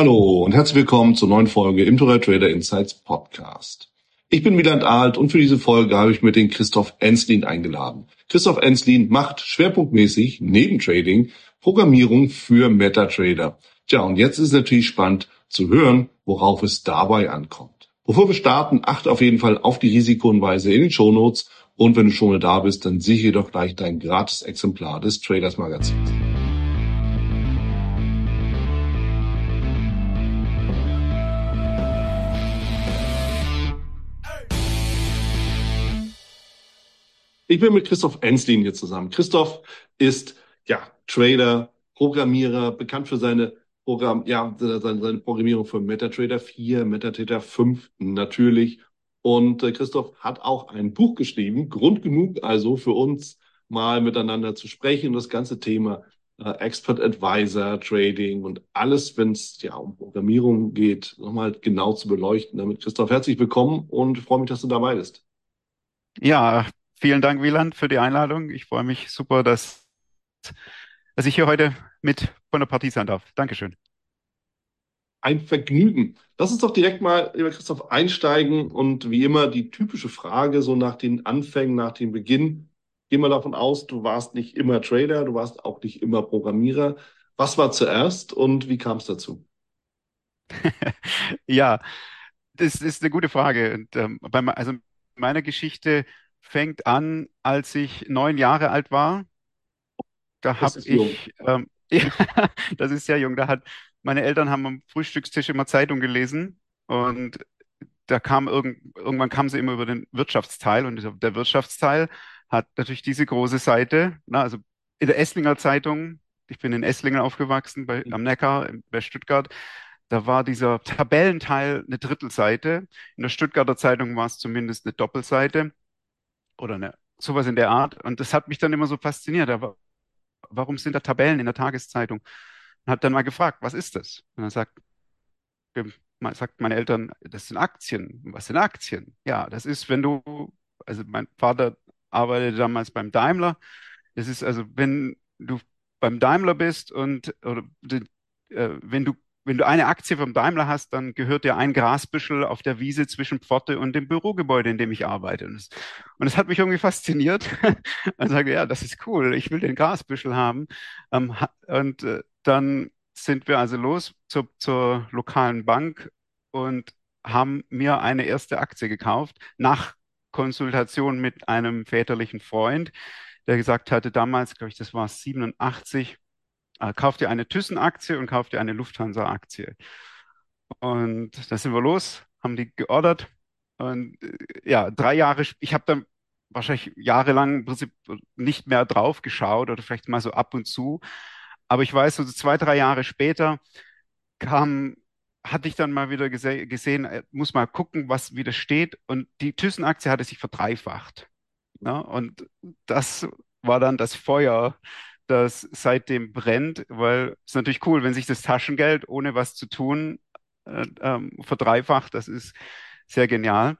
Hallo und herzlich willkommen zur neuen Folge im Trader Insights Podcast. Ich bin Milan Alt und für diese Folge habe ich mir den Christoph Enslin eingeladen. Christoph Enslin macht schwerpunktmäßig neben Trading Programmierung für MetaTrader. Tja, und jetzt ist es natürlich spannend zu hören, worauf es dabei ankommt. Bevor wir starten, achte auf jeden Fall auf die Risikohinweise in den Shownotes und wenn du schon mal da bist, dann sichere doch gleich dein gratis Exemplar des Traders Magazins. Ich bin mit Christoph Enslin hier zusammen. Christoph ist ja Trader, Programmierer, bekannt für seine Programm, ja, seine, seine Programmierung für MetaTrader 4, MetaTrader 5 natürlich. Und äh, Christoph hat auch ein Buch geschrieben, Grund genug also für uns mal miteinander zu sprechen, das ganze Thema äh, Expert Advisor, Trading und alles, wenn es ja um Programmierung geht, nochmal genau zu beleuchten. Damit Christoph, herzlich willkommen und freue mich, dass du dabei bist. Ja, Vielen Dank, Wieland, für die Einladung. Ich freue mich super, dass, dass ich hier heute mit von der Partie sein darf. Dankeschön. Ein Vergnügen. Lass uns doch direkt mal, lieber Christoph, einsteigen und wie immer die typische Frage so nach den Anfängen, nach dem Beginn. Geh mal davon aus, du warst nicht immer Trader, du warst auch nicht immer Programmierer. Was war zuerst und wie kam es dazu? ja, das ist eine gute Frage. Und, ähm, bei, also meiner Geschichte fängt an, als ich neun Jahre alt war. Da habe ich, ähm, ja, das ist sehr jung. Da hat meine Eltern haben am Frühstückstisch immer Zeitung gelesen und da kam irgend, irgendwann kamen sie immer über den Wirtschaftsteil und der Wirtschaftsteil hat natürlich diese große Seite, na, also in der Esslinger Zeitung, ich bin in Esslingen aufgewachsen, bei, am Neckar, bei Stuttgart, da war dieser Tabellenteil eine Drittelseite. In der Stuttgarter Zeitung war es zumindest eine Doppelseite oder eine, sowas in der Art. Und das hat mich dann immer so fasziniert. Aber warum sind da Tabellen in der Tageszeitung? Und habe dann mal gefragt, was ist das? Und dann sagt, sagt meine Eltern, das sind Aktien. Was sind Aktien? Ja, das ist, wenn du, also mein Vater arbeitete damals beim Daimler. Das ist also, wenn du beim Daimler bist und oder, äh, wenn du wenn du eine Aktie vom Daimler hast, dann gehört dir ein Grasbüschel auf der Wiese zwischen Pforte und dem Bürogebäude, in dem ich arbeite. Und das, und das hat mich irgendwie fasziniert. und sage, ja, das ist cool, ich will den Grasbüschel haben. Ähm, und äh, dann sind wir also los zur, zur lokalen Bank und haben mir eine erste Aktie gekauft, nach Konsultation mit einem väterlichen Freund, der gesagt hatte, damals, glaube ich, das war 87, äh, kauf dir eine Thyssen-Aktie und kauf dir eine Lufthansa-Aktie. Und da sind wir los, haben die geordert. Und äh, ja, drei Jahre, ich habe dann wahrscheinlich jahrelang im Prinzip nicht mehr drauf geschaut oder vielleicht mal so ab und zu. Aber ich weiß, so zwei, drei Jahre später kam, hatte ich dann mal wieder gese gesehen, äh, muss mal gucken, was wieder steht. Und die Thyssen-Aktie hatte sich verdreifacht. Ja, und das war dann das Feuer, das seitdem brennt, weil es ist natürlich cool, wenn sich das Taschengeld ohne was zu tun äh, ähm, verdreifacht. Das ist sehr genial.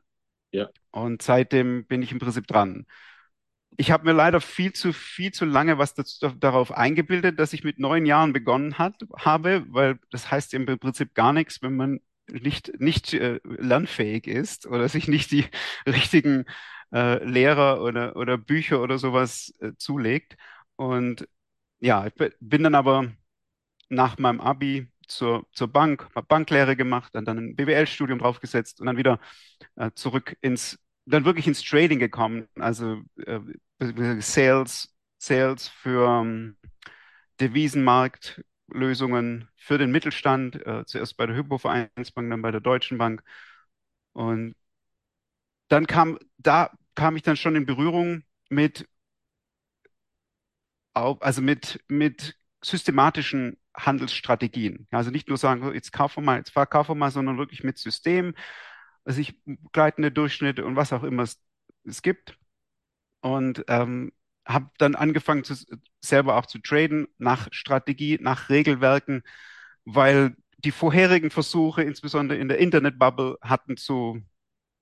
Ja. Und seitdem bin ich im Prinzip dran. Ich habe mir leider viel zu viel zu lange was dazu, darauf eingebildet, dass ich mit neun Jahren begonnen hat, habe, weil das heißt im Prinzip gar nichts, wenn man nicht nicht äh, lernfähig ist oder sich nicht die richtigen äh, Lehrer oder oder Bücher oder sowas äh, zulegt. Und ja, ich bin dann aber nach meinem Abi zur, zur Bank, habe Banklehre gemacht, dann, dann ein BWL-Studium draufgesetzt und dann wieder äh, zurück ins, dann wirklich ins Trading gekommen, also äh, Sales, Sales für ähm, Devisenmarktlösungen für den Mittelstand, äh, zuerst bei der Hypo-Vereinsbank, dann bei der Deutschen Bank. Und dann kam, da kam ich dann schon in Berührung mit also mit, mit systematischen Handelsstrategien. Also nicht nur sagen, jetzt kaufen wir mal, jetzt verkaufen wir mal, sondern wirklich mit System, also ich gleitende Durchschnitte und was auch immer es, es gibt. Und ähm, habe dann angefangen, zu, selber auch zu traden nach Strategie, nach Regelwerken, weil die vorherigen Versuche, insbesondere in der Internetbubble, hatten zu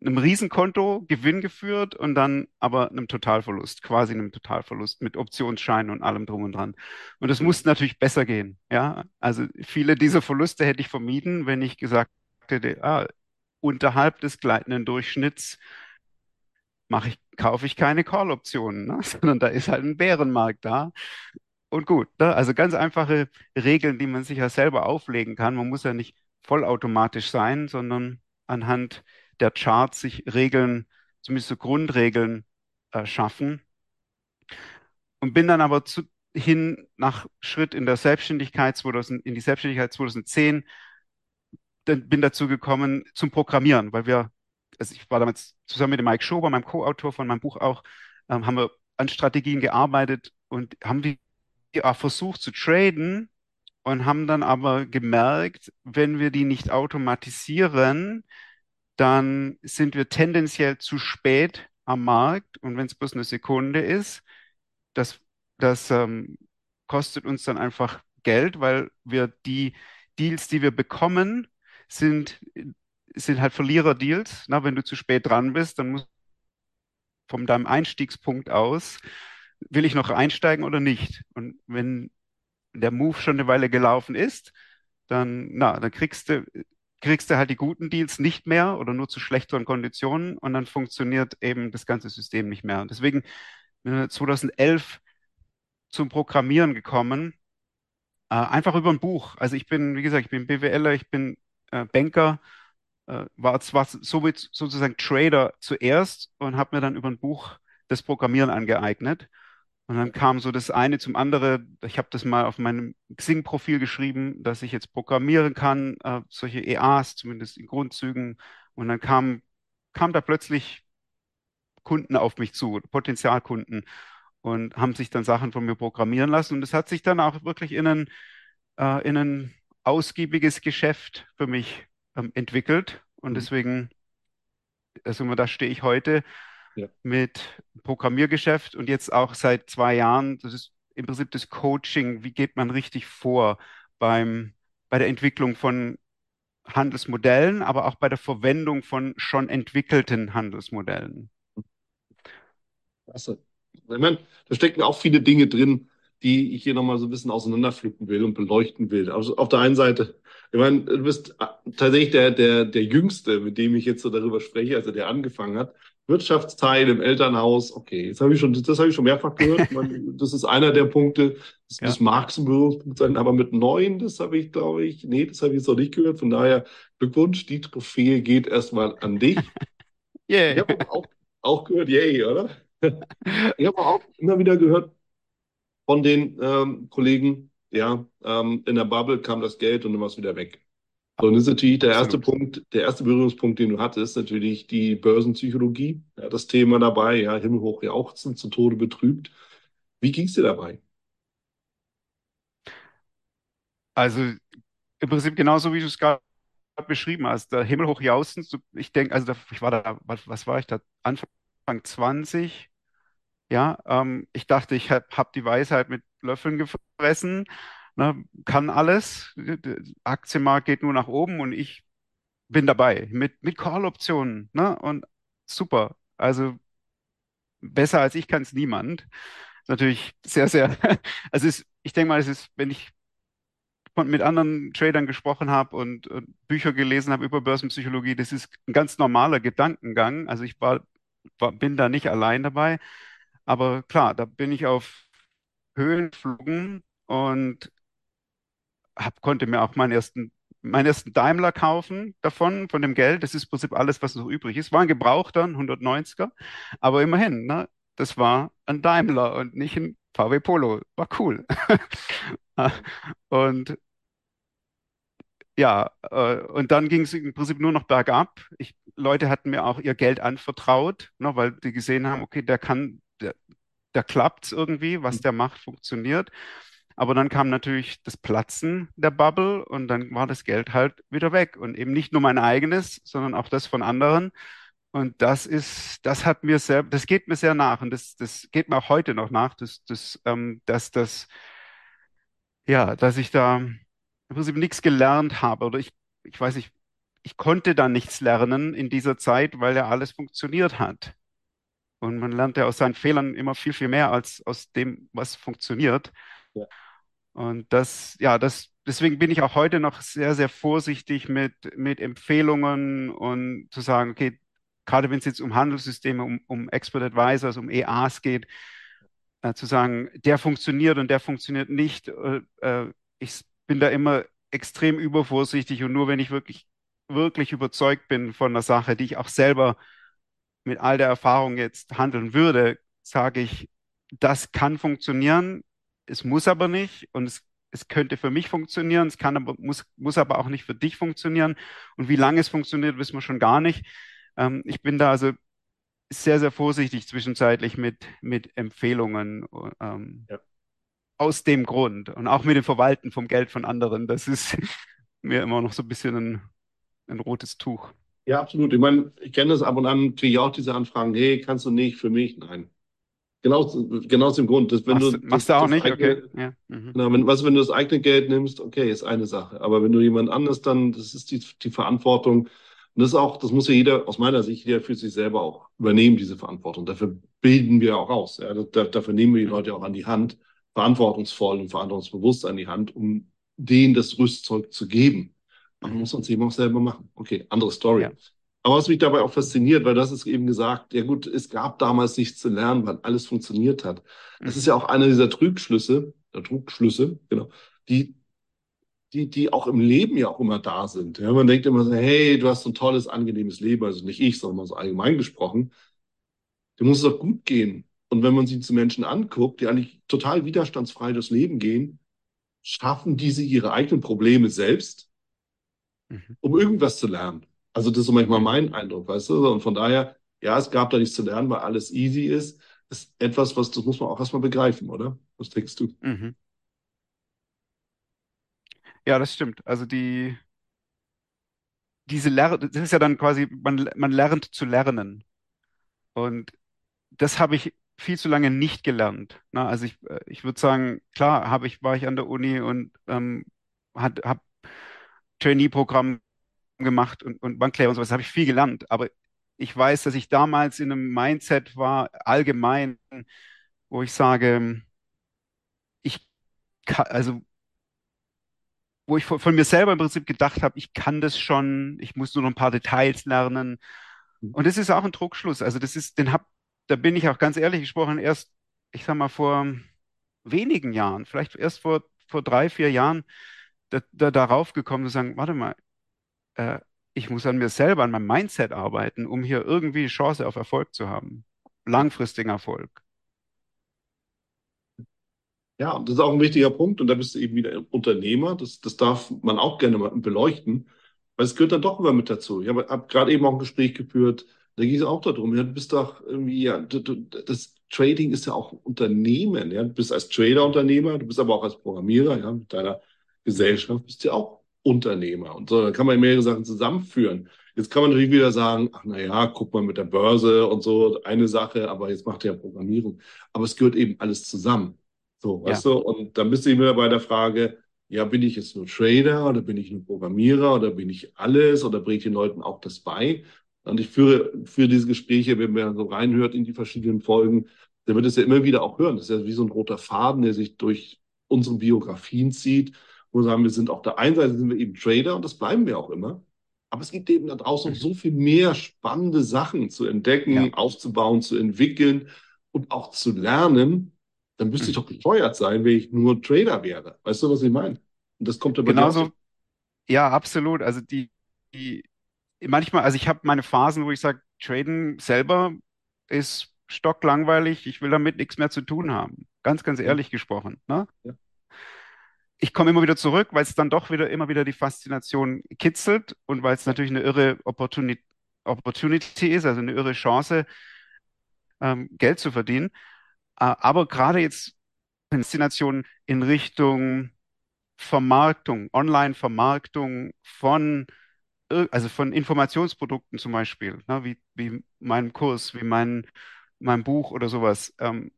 einem Riesenkonto Gewinn geführt und dann aber einem Totalverlust, quasi einem Totalverlust mit Optionsscheinen und allem drum und dran. Und es musste natürlich besser gehen. Ja, also viele dieser Verluste hätte ich vermieden, wenn ich gesagt hätte, ah, unterhalb des gleitenden Durchschnitts mache ich, kaufe ich keine Call-Optionen, ne? sondern da ist halt ein Bärenmarkt da. Und gut, ne? Also ganz einfache Regeln, die man sich ja selber auflegen kann. Man muss ja nicht vollautomatisch sein, sondern anhand der Charts sich Regeln, zumindest so Grundregeln äh, schaffen. Und bin dann aber zu, hin nach Schritt in der Selbstständigkeit 2000, in die Selbstständigkeit 2010, dann bin dazu gekommen zum Programmieren, weil wir, also ich war damals zusammen mit dem Mike Schober, meinem Co-Autor von meinem Buch auch, ähm, haben wir an Strategien gearbeitet und haben die auch versucht zu traden und haben dann aber gemerkt, wenn wir die nicht automatisieren, dann sind wir tendenziell zu spät am Markt und wenn es bloß eine Sekunde ist, das, das ähm, kostet uns dann einfach Geld, weil wir die Deals, die wir bekommen, sind, sind halt Verlierer-Deals. Na, wenn du zu spät dran bist, dann musst von deinem Einstiegspunkt aus, will ich noch einsteigen oder nicht? Und wenn der Move schon eine Weile gelaufen ist, dann, na, dann kriegst du, kriegst du halt die guten Deals nicht mehr oder nur zu schlechteren Konditionen und dann funktioniert eben das ganze System nicht mehr. Und deswegen bin ich 2011 zum Programmieren gekommen, äh, einfach über ein Buch. Also ich bin, wie gesagt, ich bin BWLer, ich bin äh, Banker, äh, war zwar somit sozusagen Trader zuerst und habe mir dann über ein Buch das Programmieren angeeignet. Und dann kam so das eine zum anderen. Ich habe das mal auf meinem Xing-Profil geschrieben, dass ich jetzt programmieren kann, äh, solche EAs, zumindest in Grundzügen. Und dann kam, kam da plötzlich Kunden auf mich zu, Potenzialkunden, und haben sich dann Sachen von mir programmieren lassen. Und es hat sich dann auch wirklich in ein, äh, in ein ausgiebiges Geschäft für mich ähm, entwickelt. Und mhm. deswegen, also da stehe ich heute ja. mit Programmiergeschäft und jetzt auch seit zwei Jahren, das ist im Prinzip das Coaching, wie geht man richtig vor beim, bei der Entwicklung von Handelsmodellen, aber auch bei der Verwendung von schon entwickelten Handelsmodellen. Klasse. Ich meine, da stecken auch viele Dinge drin, die ich hier nochmal so ein bisschen auseinanderpflücken will und beleuchten will. Also auf der einen Seite, ich meine, du bist tatsächlich der, der, der Jüngste, mit dem ich jetzt so darüber spreche, also der angefangen hat. Wirtschaftsteil im Elternhaus, okay, das habe ich schon, das habe ich schon mehrfach gehört. das ist einer der Punkte, das, ja. das mag ein Berührungspunkt sein, aber mit neun, das habe ich, glaube ich, nee, das habe ich jetzt noch nicht gehört. Von daher Glückwunsch, die Trophäe geht erstmal an dich. Yeah. Ich habe auch, auch gehört, yay, oder? ich habe auch immer wieder gehört von den ähm, Kollegen, ja, ähm, in der Bubble kam das Geld und dann war es wieder weg. So, und das ist natürlich der erste Punkt, der erste Berührungspunkt, den du hattest, natürlich die Börsenpsychologie, ja, das Thema dabei, ja, himmelhoch jauchzen, zu Tode betrübt. Wie ging es dir dabei? Also im Prinzip genauso, wie du es gerade beschrieben hast, der himmelhoch jauchzen, ich denke, also ich war da, was, was war ich da, Anfang 20, ja, ähm, ich dachte, ich habe hab die Weisheit mit Löffeln gefressen ne, kann alles. Der Aktienmarkt geht nur nach oben und ich bin dabei mit, mit Call-Optionen. Ne? Und super. Also besser als ich kann es niemand. Natürlich sehr, sehr, also ist, ich denke mal, es ist, wenn ich mit anderen Tradern gesprochen habe und, und Bücher gelesen habe über Börsenpsychologie, das ist ein ganz normaler Gedankengang. Also ich war, war, bin da nicht allein dabei. Aber klar, da bin ich auf Höhen geflogen und hab, konnte mir auch meinen ersten, meinen ersten Daimler kaufen davon, von dem Geld. Das ist im Prinzip alles, was noch übrig ist. War ein Gebrauchter, ein 190er, aber immerhin, ne? Das war ein Daimler und nicht ein VW Polo. War cool. und ja, äh, und dann ging es im Prinzip nur noch bergab. Ich, Leute hatten mir auch ihr Geld anvertraut, ne, weil die gesehen haben, okay, der kann, der, der klappt irgendwie, was der macht, funktioniert. Aber dann kam natürlich das Platzen der Bubble und dann war das Geld halt wieder weg. Und eben nicht nur mein eigenes, sondern auch das von anderen. Und das ist, das hat mir sehr, das geht mir sehr nach und das, das geht mir auch heute noch nach, dass, dass, ähm, dass das, ja, dass ich da im Prinzip nichts gelernt habe oder ich, ich weiß nicht, ich konnte da nichts lernen in dieser Zeit, weil ja alles funktioniert hat. Und man lernt ja aus seinen Fehlern immer viel, viel mehr als aus dem, was funktioniert. Ja. Und das, ja, das, deswegen bin ich auch heute noch sehr, sehr vorsichtig mit, mit Empfehlungen und zu sagen, okay, gerade wenn es jetzt um Handelssysteme, um, um Expert Advisors, um EAs geht, äh, zu sagen, der funktioniert und der funktioniert nicht. Äh, äh, ich bin da immer extrem übervorsichtig und nur wenn ich wirklich, wirklich überzeugt bin von einer Sache, die ich auch selber mit all der Erfahrung jetzt handeln würde, sage ich, das kann funktionieren, es muss aber nicht und es, es könnte für mich funktionieren, es kann aber, muss, muss aber auch nicht für dich funktionieren. Und wie lange es funktioniert, wissen wir schon gar nicht. Ähm, ich bin da also sehr, sehr vorsichtig zwischenzeitlich mit, mit Empfehlungen ähm, ja. aus dem Grund und auch mit dem Verwalten vom Geld von anderen. Das ist mir immer noch so ein bisschen ein, ein rotes Tuch. Ja, absolut. Ich meine, ich kenne das ab und an, kriege ich auch diese Anfragen, hey, kannst du nicht für mich? Nein. Genau, genau aus dem Grund. Dass, wenn machst, du, machst das, du auch nicht? Eigene, okay. Ja. Mhm. Genau, wenn, was, wenn du das eigene Geld nimmst, okay, ist eine Sache. Aber wenn du jemand anders dann, das ist die, die Verantwortung. Und das ist auch, das muss ja jeder, aus meiner Sicht, jeder für sich selber auch übernehmen, diese Verantwortung. Dafür bilden wir auch aus. Ja. Da, dafür nehmen wir die Leute auch an die Hand, verantwortungsvoll und verantwortungsbewusst an die Hand, um denen das Rüstzeug zu geben. Aber man muss uns eben auch selber machen. Okay, andere Story. Ja. Aber was mich dabei auch fasziniert, weil das ist eben gesagt, ja gut, es gab damals nichts zu lernen, weil alles funktioniert hat. Das ist ja auch einer dieser Trugschlüsse, der Trugschlüsse, genau, die, die, die auch im Leben ja auch immer da sind. Ja, man denkt immer so, hey, du hast so ein tolles, angenehmes Leben, also nicht ich, sondern mal so allgemein gesprochen. Du muss es doch gut gehen. Und wenn man sich zu Menschen anguckt, die eigentlich total widerstandsfrei durchs Leben gehen, schaffen diese ihre eigenen Probleme selbst, mhm. um irgendwas zu lernen. Also das ist manchmal mein Eindruck, weißt du? Und von daher, ja, es gab da nichts zu lernen, weil alles easy ist. Ist etwas, was das muss man auch erstmal begreifen, oder? Was denkst du? Mhm. Ja, das stimmt. Also die, diese Lehre, das ist ja dann quasi, man, man lernt zu lernen. Und das habe ich viel zu lange nicht gelernt. Na, also ich, ich würde sagen, klar, habe ich, war ich an der Uni und ähm, habe Trainee-Programm gemacht und, und Banklehre und sowas, habe ich viel gelernt. Aber ich weiß, dass ich damals in einem Mindset war, allgemein, wo ich sage, ich kann, also wo ich von, von mir selber im Prinzip gedacht habe, ich kann das schon, ich muss nur noch ein paar Details lernen. Mhm. Und das ist auch ein Druckschluss. Also das ist, den hab, da bin ich auch ganz ehrlich gesprochen, erst, ich sag mal, vor wenigen Jahren, vielleicht erst vor, vor drei, vier Jahren, da, da, darauf gekommen zu sagen, warte mal, äh, ich muss an mir selber, an meinem Mindset arbeiten, um hier irgendwie Chance auf Erfolg zu haben. Langfristigen Erfolg. Ja, das ist auch ein wichtiger Punkt. Und da bist du eben wieder Unternehmer. Das, das darf man auch gerne mal beleuchten, weil es gehört dann doch immer mit dazu. Ich habe hab gerade eben auch ein Gespräch geführt, da ging es auch darum, ja, du bist doch irgendwie, ja, du, du, das Trading ist ja auch Unternehmen. Ja? Du bist als Trader Unternehmer, du bist aber auch als Programmierer, ja, mit deiner Gesellschaft, bist ja auch Unternehmer. Und so, da kann man mehrere Sachen zusammenführen. Jetzt kann man natürlich wieder sagen, ach na ja, guck mal mit der Börse und so, eine Sache, aber jetzt macht er ja Programmierung. Aber es gehört eben alles zusammen. So, weißt ja. du? Und dann bist du immer bei der Frage, ja, bin ich jetzt nur Trader oder bin ich nur Programmierer oder bin ich alles oder bringe ich den Leuten auch das bei? Und ich führe, führe diese Gespräche, wenn man so reinhört in die verschiedenen Folgen, der wird es ja immer wieder auch hören. Das ist ja wie so ein roter Faden, der sich durch unsere Biografien zieht wo wir sagen, wir sind auf der einen Seite sind wir eben Trader und das bleiben wir auch immer. Aber es gibt eben da draußen noch so viel mehr spannende Sachen zu entdecken, ja. aufzubauen, zu entwickeln und auch zu lernen. Dann müsste ich doch gesteuert sein, wenn ich nur Trader wäre. Weißt du, was ich meine? Und das kommt aber genauso. Ja, absolut. Also die, die manchmal, also ich habe meine Phasen, wo ich sage, Traden selber ist stocklangweilig. Ich will damit nichts mehr zu tun haben. Ganz, ganz ehrlich gesprochen. Ne? Ja ich komme immer wieder zurück, weil es dann doch wieder immer wieder die Faszination kitzelt und weil es natürlich eine irre Opportunity, Opportunity ist, also eine irre Chance, ähm, Geld zu verdienen. Äh, aber gerade jetzt Faszination in Richtung Vermarktung, Online-Vermarktung von, also von Informationsprodukten zum Beispiel, ne, wie, wie meinem Kurs, wie mein, mein Buch oder sowas. Ähm,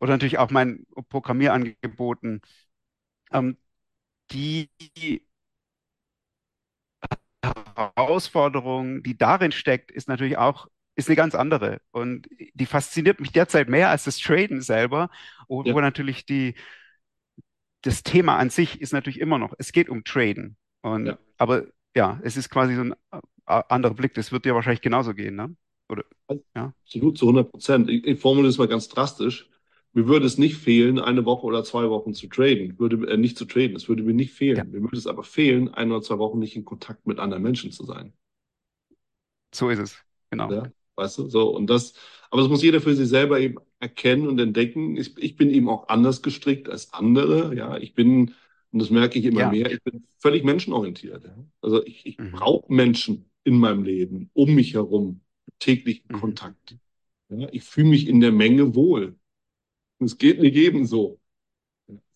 oder natürlich auch mein Programmierangeboten ähm, die Herausforderung, die darin steckt, ist natürlich auch ist eine ganz andere. Und die fasziniert mich derzeit mehr als das Traden selber, wo, ja. wo natürlich die, das Thema an sich ist natürlich immer noch, es geht um Traden. Und, ja. Aber ja, es ist quasi so ein äh, anderer Blick. Das wird dir wahrscheinlich genauso gehen, ne? Oder, ja? Absolut, zu 100 Prozent. Ich, ich formuliere es mal ganz drastisch. Mir würde es nicht fehlen, eine Woche oder zwei Wochen zu traden. Würde, äh, nicht zu traden. Es würde mir nicht fehlen. Ja. Mir würde es aber fehlen, ein oder zwei Wochen nicht in Kontakt mit anderen Menschen zu sein. So ist es. Genau. Ja, weißt du, so. Und das, aber das muss jeder für sich selber eben erkennen und entdecken. Ich, ich bin eben auch anders gestrickt als andere. Ja, ich bin, und das merke ich immer ja. mehr, ich bin völlig menschenorientiert. Also ich, ich mhm. brauche Menschen in meinem Leben, um mich herum, täglichen mhm. Kontakt. Ja? Ich fühle mich in der Menge wohl. Es geht nicht ebenso.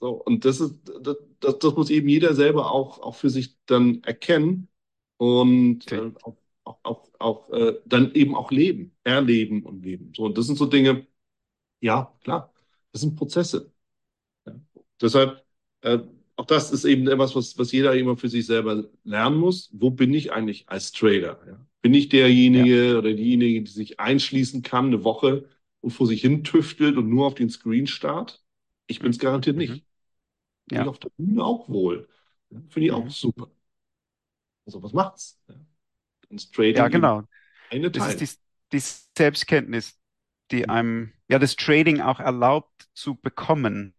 So, und das ist, das, das, das muss eben jeder selber auch, auch für sich dann erkennen und okay. äh, auch, auch, auch, auch äh, dann eben auch leben, erleben und leben. So, und das sind so Dinge, ja, klar, das sind Prozesse. Ja. Deshalb, äh, auch das ist eben etwas, was, was jeder immer für sich selber lernen muss. Wo bin ich eigentlich als Trader? Ja? Bin ich derjenige ja. oder diejenige, die sich einschließen kann, eine Woche und vor sich hin tüftelt und nur auf den Screen starrt? Ich bin es garantiert nicht. Mhm. Bin ja. ich auf der Bühne auch wohl. Finde ich mhm. auch super. Also was macht's? Ja, Trading ja genau. Eine das ist die, die Selbstkenntnis, die mhm. einem ja das Trading auch erlaubt zu bekommen.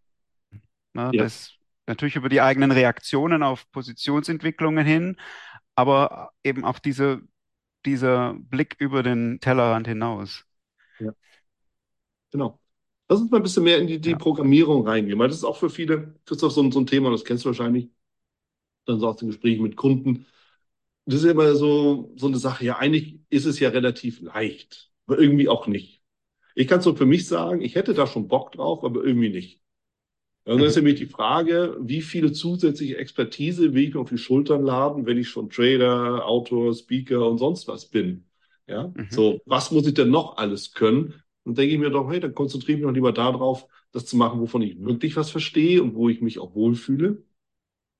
Ne, ja. Das natürlich über die eigenen Reaktionen auf Positionsentwicklungen hin, aber eben auch diese, dieser Blick über den Tellerrand hinaus. Ja. Genau. Lass uns mal ein bisschen mehr in die, die ja. Programmierung reingehen, weil das ist auch für viele, Christoph, so, so ein Thema, das kennst du wahrscheinlich, dann so aus den Gesprächen mit Kunden. Das ist ja immer so, so eine Sache, ja, eigentlich ist es ja relativ leicht, aber irgendwie auch nicht. Ich kann es so für mich sagen, ich hätte da schon Bock drauf, aber irgendwie nicht. Und dann ist nämlich die Frage, wie viele zusätzliche Expertise will ich mir auf die Schultern laden, wenn ich schon Trader, Autor, Speaker und sonst was bin. Ja, mhm. so, was muss ich denn noch alles können? Und denke ich mir doch, hey, dann konzentriere ich mich doch lieber darauf, das zu machen, wovon ich wirklich was verstehe und wo ich mich auch wohlfühle.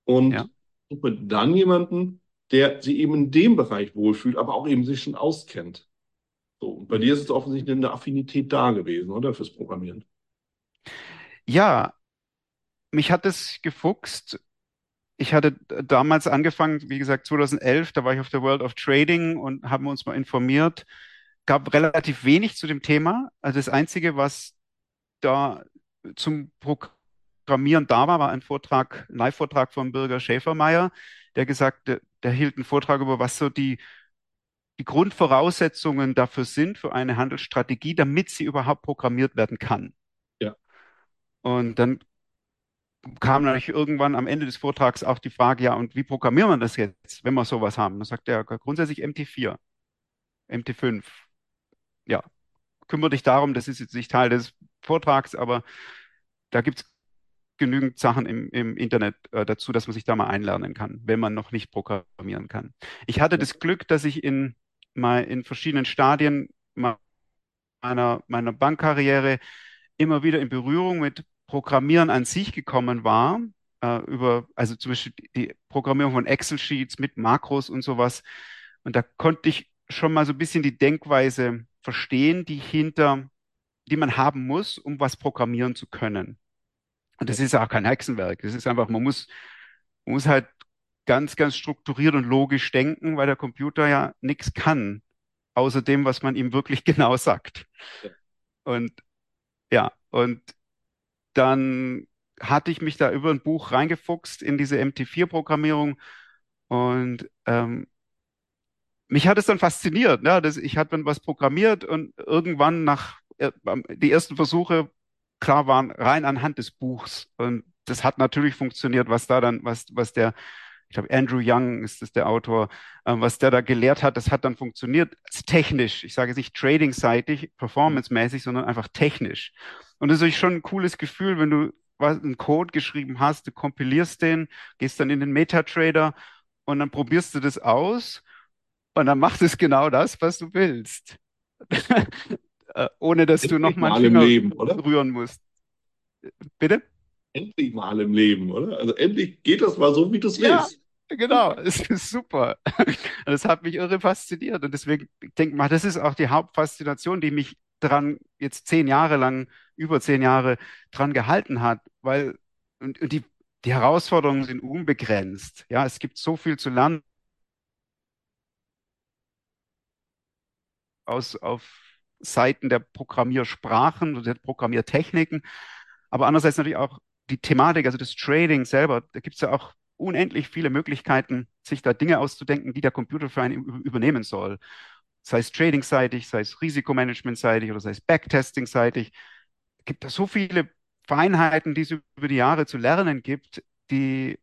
Und ja. suche mir dann jemanden, der sich eben in dem Bereich wohlfühlt, aber auch eben sich schon auskennt. So, und bei dir ist es offensichtlich eine Affinität da gewesen, oder? Fürs Programmieren. Ja, mich hat es gefuchst. Ich hatte damals angefangen, wie gesagt, 2011, da war ich auf der World of Trading und haben uns mal informiert. Gab relativ wenig zu dem Thema. Also das Einzige, was da zum Programmieren da war, war ein Vortrag, ein Live-Vortrag von Bürger Schäfermeier, der gesagt, der, der hielt einen Vortrag über, was so die, die Grundvoraussetzungen dafür sind, für eine Handelsstrategie, damit sie überhaupt programmiert werden kann. Ja. Und dann kam natürlich irgendwann am Ende des Vortrags auch die Frage, ja, und wie programmieren wir das jetzt, wenn wir sowas haben? Dann sagt er grundsätzlich MT4, MT5. Ja, kümmere dich darum, das ist jetzt nicht Teil des Vortrags, aber da gibt es genügend Sachen im, im Internet äh, dazu, dass man sich da mal einlernen kann, wenn man noch nicht programmieren kann. Ich hatte das Glück, dass ich in, mal in verschiedenen Stadien meiner, meiner Bankkarriere immer wieder in Berührung mit Programmieren an sich gekommen war, äh, über, also zum Beispiel die Programmierung von Excel-Sheets mit Makros und sowas. Und da konnte ich schon mal so ein bisschen die Denkweise verstehen, die hinter, die man haben muss, um was programmieren zu können. Und das ist auch kein Hexenwerk. Das ist einfach, man muss, man muss halt ganz, ganz strukturiert und logisch denken, weil der Computer ja nichts kann, außer dem, was man ihm wirklich genau sagt. Ja. Und ja, und dann hatte ich mich da über ein Buch reingefuchst in diese MT4-Programmierung und ähm, mich hat es dann fasziniert. Ne? Das, ich hatte dann was programmiert und irgendwann nach äh, die ersten Versuche klar waren rein anhand des Buchs und das hat natürlich funktioniert, was da dann, was, was der, ich glaube, Andrew Young ist das der Autor, äh, was der da gelehrt hat, das hat dann funktioniert, technisch. Ich sage jetzt nicht trading-seitig, performance-mäßig, sondern einfach technisch. Und das ist schon ein cooles Gefühl, wenn du was, einen Code geschrieben hast, du kompilierst den, gehst dann in den MetaTrader und dann probierst du das aus und dann macht es genau das, was du willst. Äh, ohne dass Endlich du nochmal einen Finger Leben, rühren musst. Bitte? Endlich mal im Leben, oder? Also endlich geht das mal so, wie du es ja. willst. Genau, es ist super. Das hat mich irre fasziniert und deswegen denke ich mal, das ist auch die Hauptfaszination, die mich dran jetzt zehn Jahre lang, über zehn Jahre dran gehalten hat, weil und, und die, die Herausforderungen sind unbegrenzt. Ja, es gibt so viel zu lernen aus auf Seiten der Programmiersprachen oder der Programmiertechniken, aber andererseits natürlich auch die Thematik, also das Trading selber. Da gibt es ja auch unendlich viele Möglichkeiten, sich da Dinge auszudenken, die der Computer für einen übernehmen soll. Sei es trading-seitig, sei es Risikomanagement-seitig oder sei es Backtesting-seitig. Es gibt da so viele Feinheiten, die es über die Jahre zu lernen gibt, die,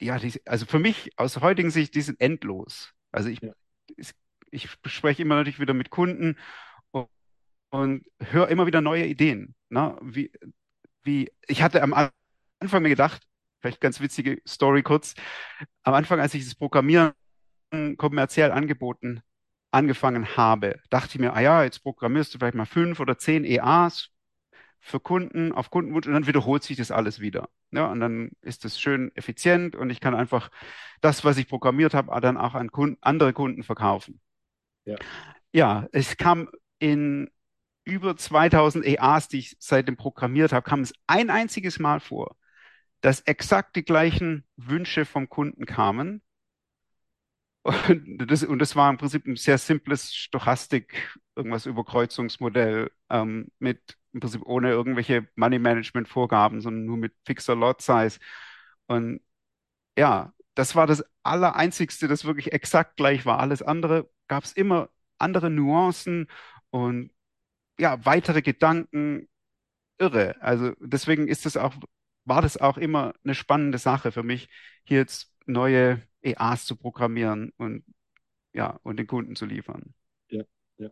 ja, die, also für mich aus heutigen Sicht, die sind endlos. Also ich, ja. Ich, spreche immer natürlich wieder mit Kunden und, und höre immer wieder neue Ideen. Ne? Wie, wie, ich hatte am Anfang mir gedacht, vielleicht ganz witzige Story kurz. Am Anfang, als ich das Programmieren kommerziell angeboten angefangen habe, dachte ich mir, ah ja, jetzt programmierst du vielleicht mal fünf oder zehn EAs für Kunden auf Kundenwunsch und dann wiederholt sich das alles wieder. Ja, und dann ist es schön effizient und ich kann einfach das, was ich programmiert habe, dann auch an Kunden, andere Kunden verkaufen. Ja. ja, es kam in über 2000 EAs, die ich seitdem programmiert habe, kam es ein einziges Mal vor, dass exakt die gleichen Wünsche vom Kunden kamen. Und das, und das war im Prinzip ein sehr simples Stochastik, irgendwas Überkreuzungsmodell ähm, mit im Prinzip ohne irgendwelche Money Management Vorgaben, sondern nur mit fixer Lot Size. Und ja, das war das Allereinzigste, das wirklich exakt gleich war. Alles andere gab es immer andere Nuancen und ja, weitere Gedanken. Irre. Also deswegen ist das auch war das auch immer eine spannende Sache für mich, hier jetzt neue EAs zu programmieren und ja, und den Kunden zu liefern. Ja, ja.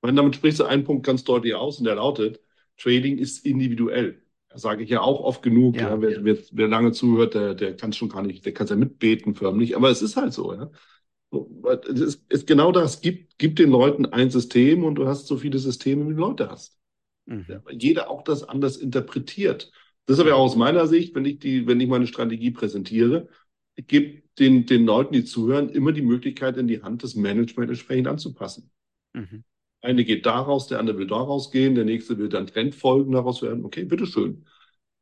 Und damit sprichst du einen Punkt ganz deutlich aus und der lautet, Trading ist individuell. Das sage ich ja auch oft genug. Ja. Ja, wer, wer, wer, lange zuhört, der, der kann schon gar nicht, der kann es ja mitbeten förmlich, aber es ist halt so, ja. Es ist, ist genau das. Gib, gib den Leuten ein System und du hast so viele Systeme, wie du Leute hast. Mhm. Ja, jeder auch das anders interpretiert. Das ist aber auch aus meiner Sicht, wenn ich die, wenn ich meine Strategie präsentiere, ich gebe den, den Leuten, die zuhören, immer die Möglichkeit in die Hand, das Management entsprechend anzupassen. Mhm. Eine geht daraus, der andere will daraus gehen, der nächste will dann Trendfolgen daraus werden. Okay, bitteschön.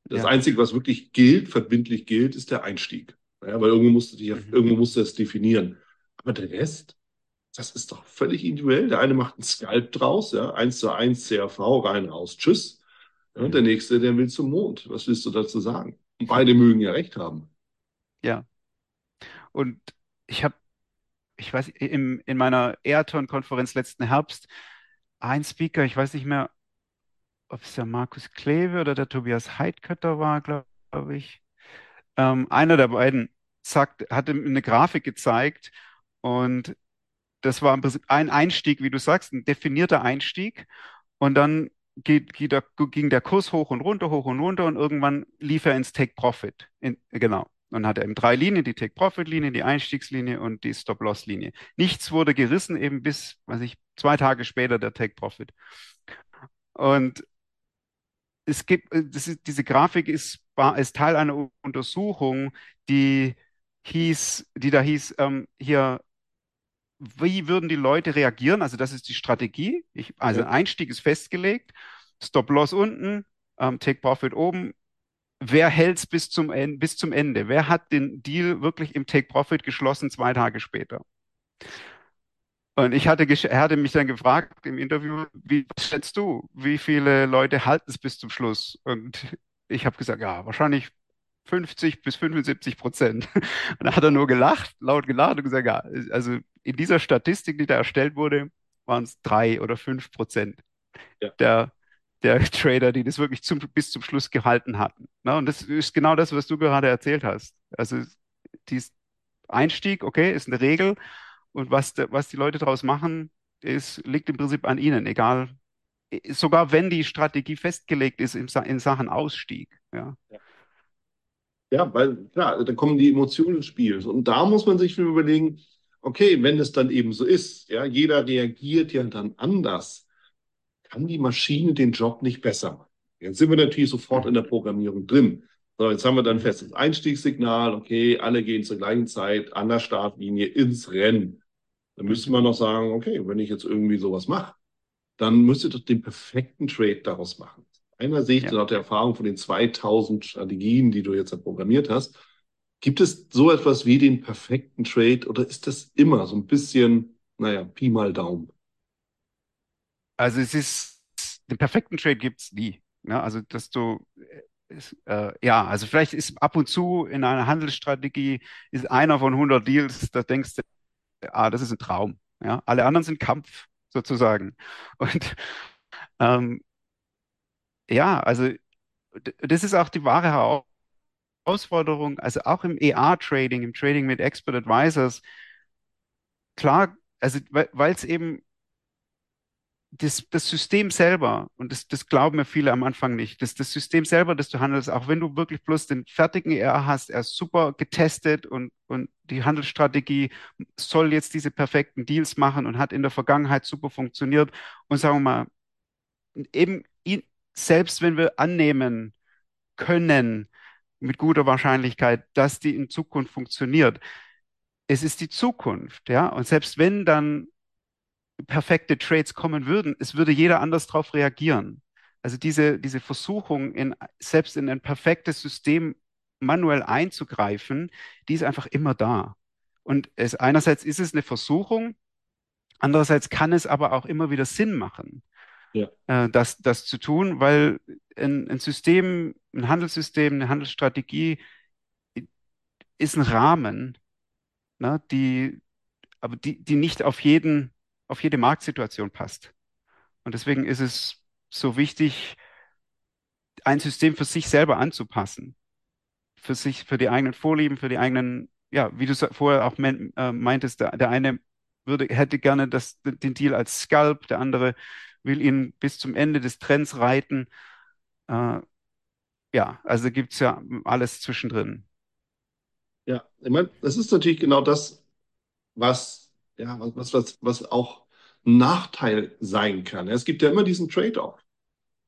Das ja. Einzige, was wirklich gilt, verbindlich gilt, ist der Einstieg. Ja, weil irgendwo musst du dich, mhm. irgendwo musst du das definieren. Aber der Rest, das ist doch völlig individuell. Der eine macht einen Skalp draus, ja, eins zu eins CRV, rein raus, tschüss. Ja, und der nächste, der will zum Mond. Was willst du dazu sagen? Und beide mögen ja recht haben. Ja. Und ich habe, ich weiß, im, in meiner Ayrton-Konferenz letzten Herbst, ein Speaker, ich weiß nicht mehr, ob es der Markus Kleve oder der Tobias Heidkötter war, glaube ich. Ähm, einer der beiden sagt, hatte eine Grafik gezeigt und das war ein Einstieg, wie du sagst, ein definierter Einstieg. Und dann geht, geht der, ging der Kurs hoch und runter, hoch und runter und irgendwann lief er ins Take Profit. In, genau. Dann hat er eben drei Linien, die Take Profit Linie, die Einstiegslinie und die Stop Loss Linie. Nichts wurde gerissen, eben bis, weiß ich, zwei Tage später der Take Profit. Und es gibt, ist, diese Grafik ist, ist Teil einer Untersuchung, die hieß, die da hieß, ähm, hier wie würden die Leute reagieren? Also das ist die Strategie. Ich, also ja. Einstieg ist festgelegt, Stop-Loss unten, ähm, Take-Profit oben. Wer hält bis zum, bis zum Ende? Wer hat den Deal wirklich im Take-Profit geschlossen zwei Tage später? Und ich hatte, er hatte mich dann gefragt im Interview, wie schätzt du, wie viele Leute halten es bis zum Schluss? Und ich habe gesagt, ja, wahrscheinlich 50 bis 75 Prozent. Und da hat er nur gelacht, laut gelacht und gesagt, ja, also in dieser Statistik, die da erstellt wurde, waren es drei oder fünf Prozent ja. der, der Trader, die das wirklich zum, bis zum Schluss gehalten hatten. Na, und das ist genau das, was du gerade erzählt hast. Also dies Einstieg, okay, ist eine Regel. Und was, was die Leute daraus machen, ist, liegt im Prinzip an ihnen, egal, sogar wenn die Strategie festgelegt ist in, in Sachen Ausstieg. Ja. ja. Weil klar, da kommen die Emotionen ins Spiel. Und da muss man sich überlegen, okay, wenn es dann eben so ist, ja, jeder reagiert ja dann anders, kann die Maschine den Job nicht besser machen. Jetzt sind wir natürlich sofort in der Programmierung drin. So, jetzt haben wir dann festes Einstiegssignal. Okay, alle gehen zur gleichen Zeit an der Startlinie ins Rennen. Dann müsste man noch sagen, okay, wenn ich jetzt irgendwie sowas mache, dann müsste doch den perfekten Trade daraus machen. Einer sehe ich ja. laut der Erfahrung von den 2000 Strategien, die du jetzt programmiert hast, gibt es so etwas wie den perfekten Trade oder ist das immer so ein bisschen, naja, Pi mal Daumen? Also es ist, den perfekten Trade gibt es nie. Ne? Also, dass du, ist, äh, ja, also vielleicht ist ab und zu in einer Handelsstrategie ist einer von 100 Deals, da denkst du, ah, das ist ein Traum. Ja? Alle anderen sind Kampf sozusagen. Und ähm, ja, also das ist auch die wahre Herausforderung, also auch im EA-Trading, im Trading mit Expert Advisors. Klar, also weil es eben das, das System selber, und das, das glauben mir viele am Anfang nicht, das, das System selber, das du handelst, auch wenn du wirklich bloß den fertigen ER hast, er ist super getestet und, und die Handelsstrategie soll jetzt diese perfekten Deals machen und hat in der Vergangenheit super funktioniert. Und sagen wir mal, eben selbst wenn wir annehmen können, mit guter Wahrscheinlichkeit, dass die in Zukunft funktioniert, es ist die Zukunft, ja. Und selbst wenn dann perfekte Trades kommen würden, es würde jeder anders darauf reagieren. Also diese, diese Versuchung, in, selbst in ein perfektes System manuell einzugreifen, die ist einfach immer da. Und es, einerseits ist es eine Versuchung, andererseits kann es aber auch immer wieder Sinn machen, ja. äh, das, das zu tun, weil ein, ein System, ein Handelssystem, eine Handelsstrategie ist ein Rahmen, ne, die, aber die, die nicht auf jeden auf jede Marktsituation passt. Und deswegen ist es so wichtig, ein System für sich selber anzupassen. Für sich, für die eigenen Vorlieben, für die eigenen, ja, wie du vorher auch äh, meintest, der, der eine würde, hätte gerne das, den Deal als Scalp, der andere will ihn bis zum Ende des Trends reiten. Äh, ja, also gibt es ja alles zwischendrin. Ja, ich meine, das ist natürlich genau das, was ja, was, was, was auch ein Nachteil sein kann. Es gibt ja immer diesen Trade-off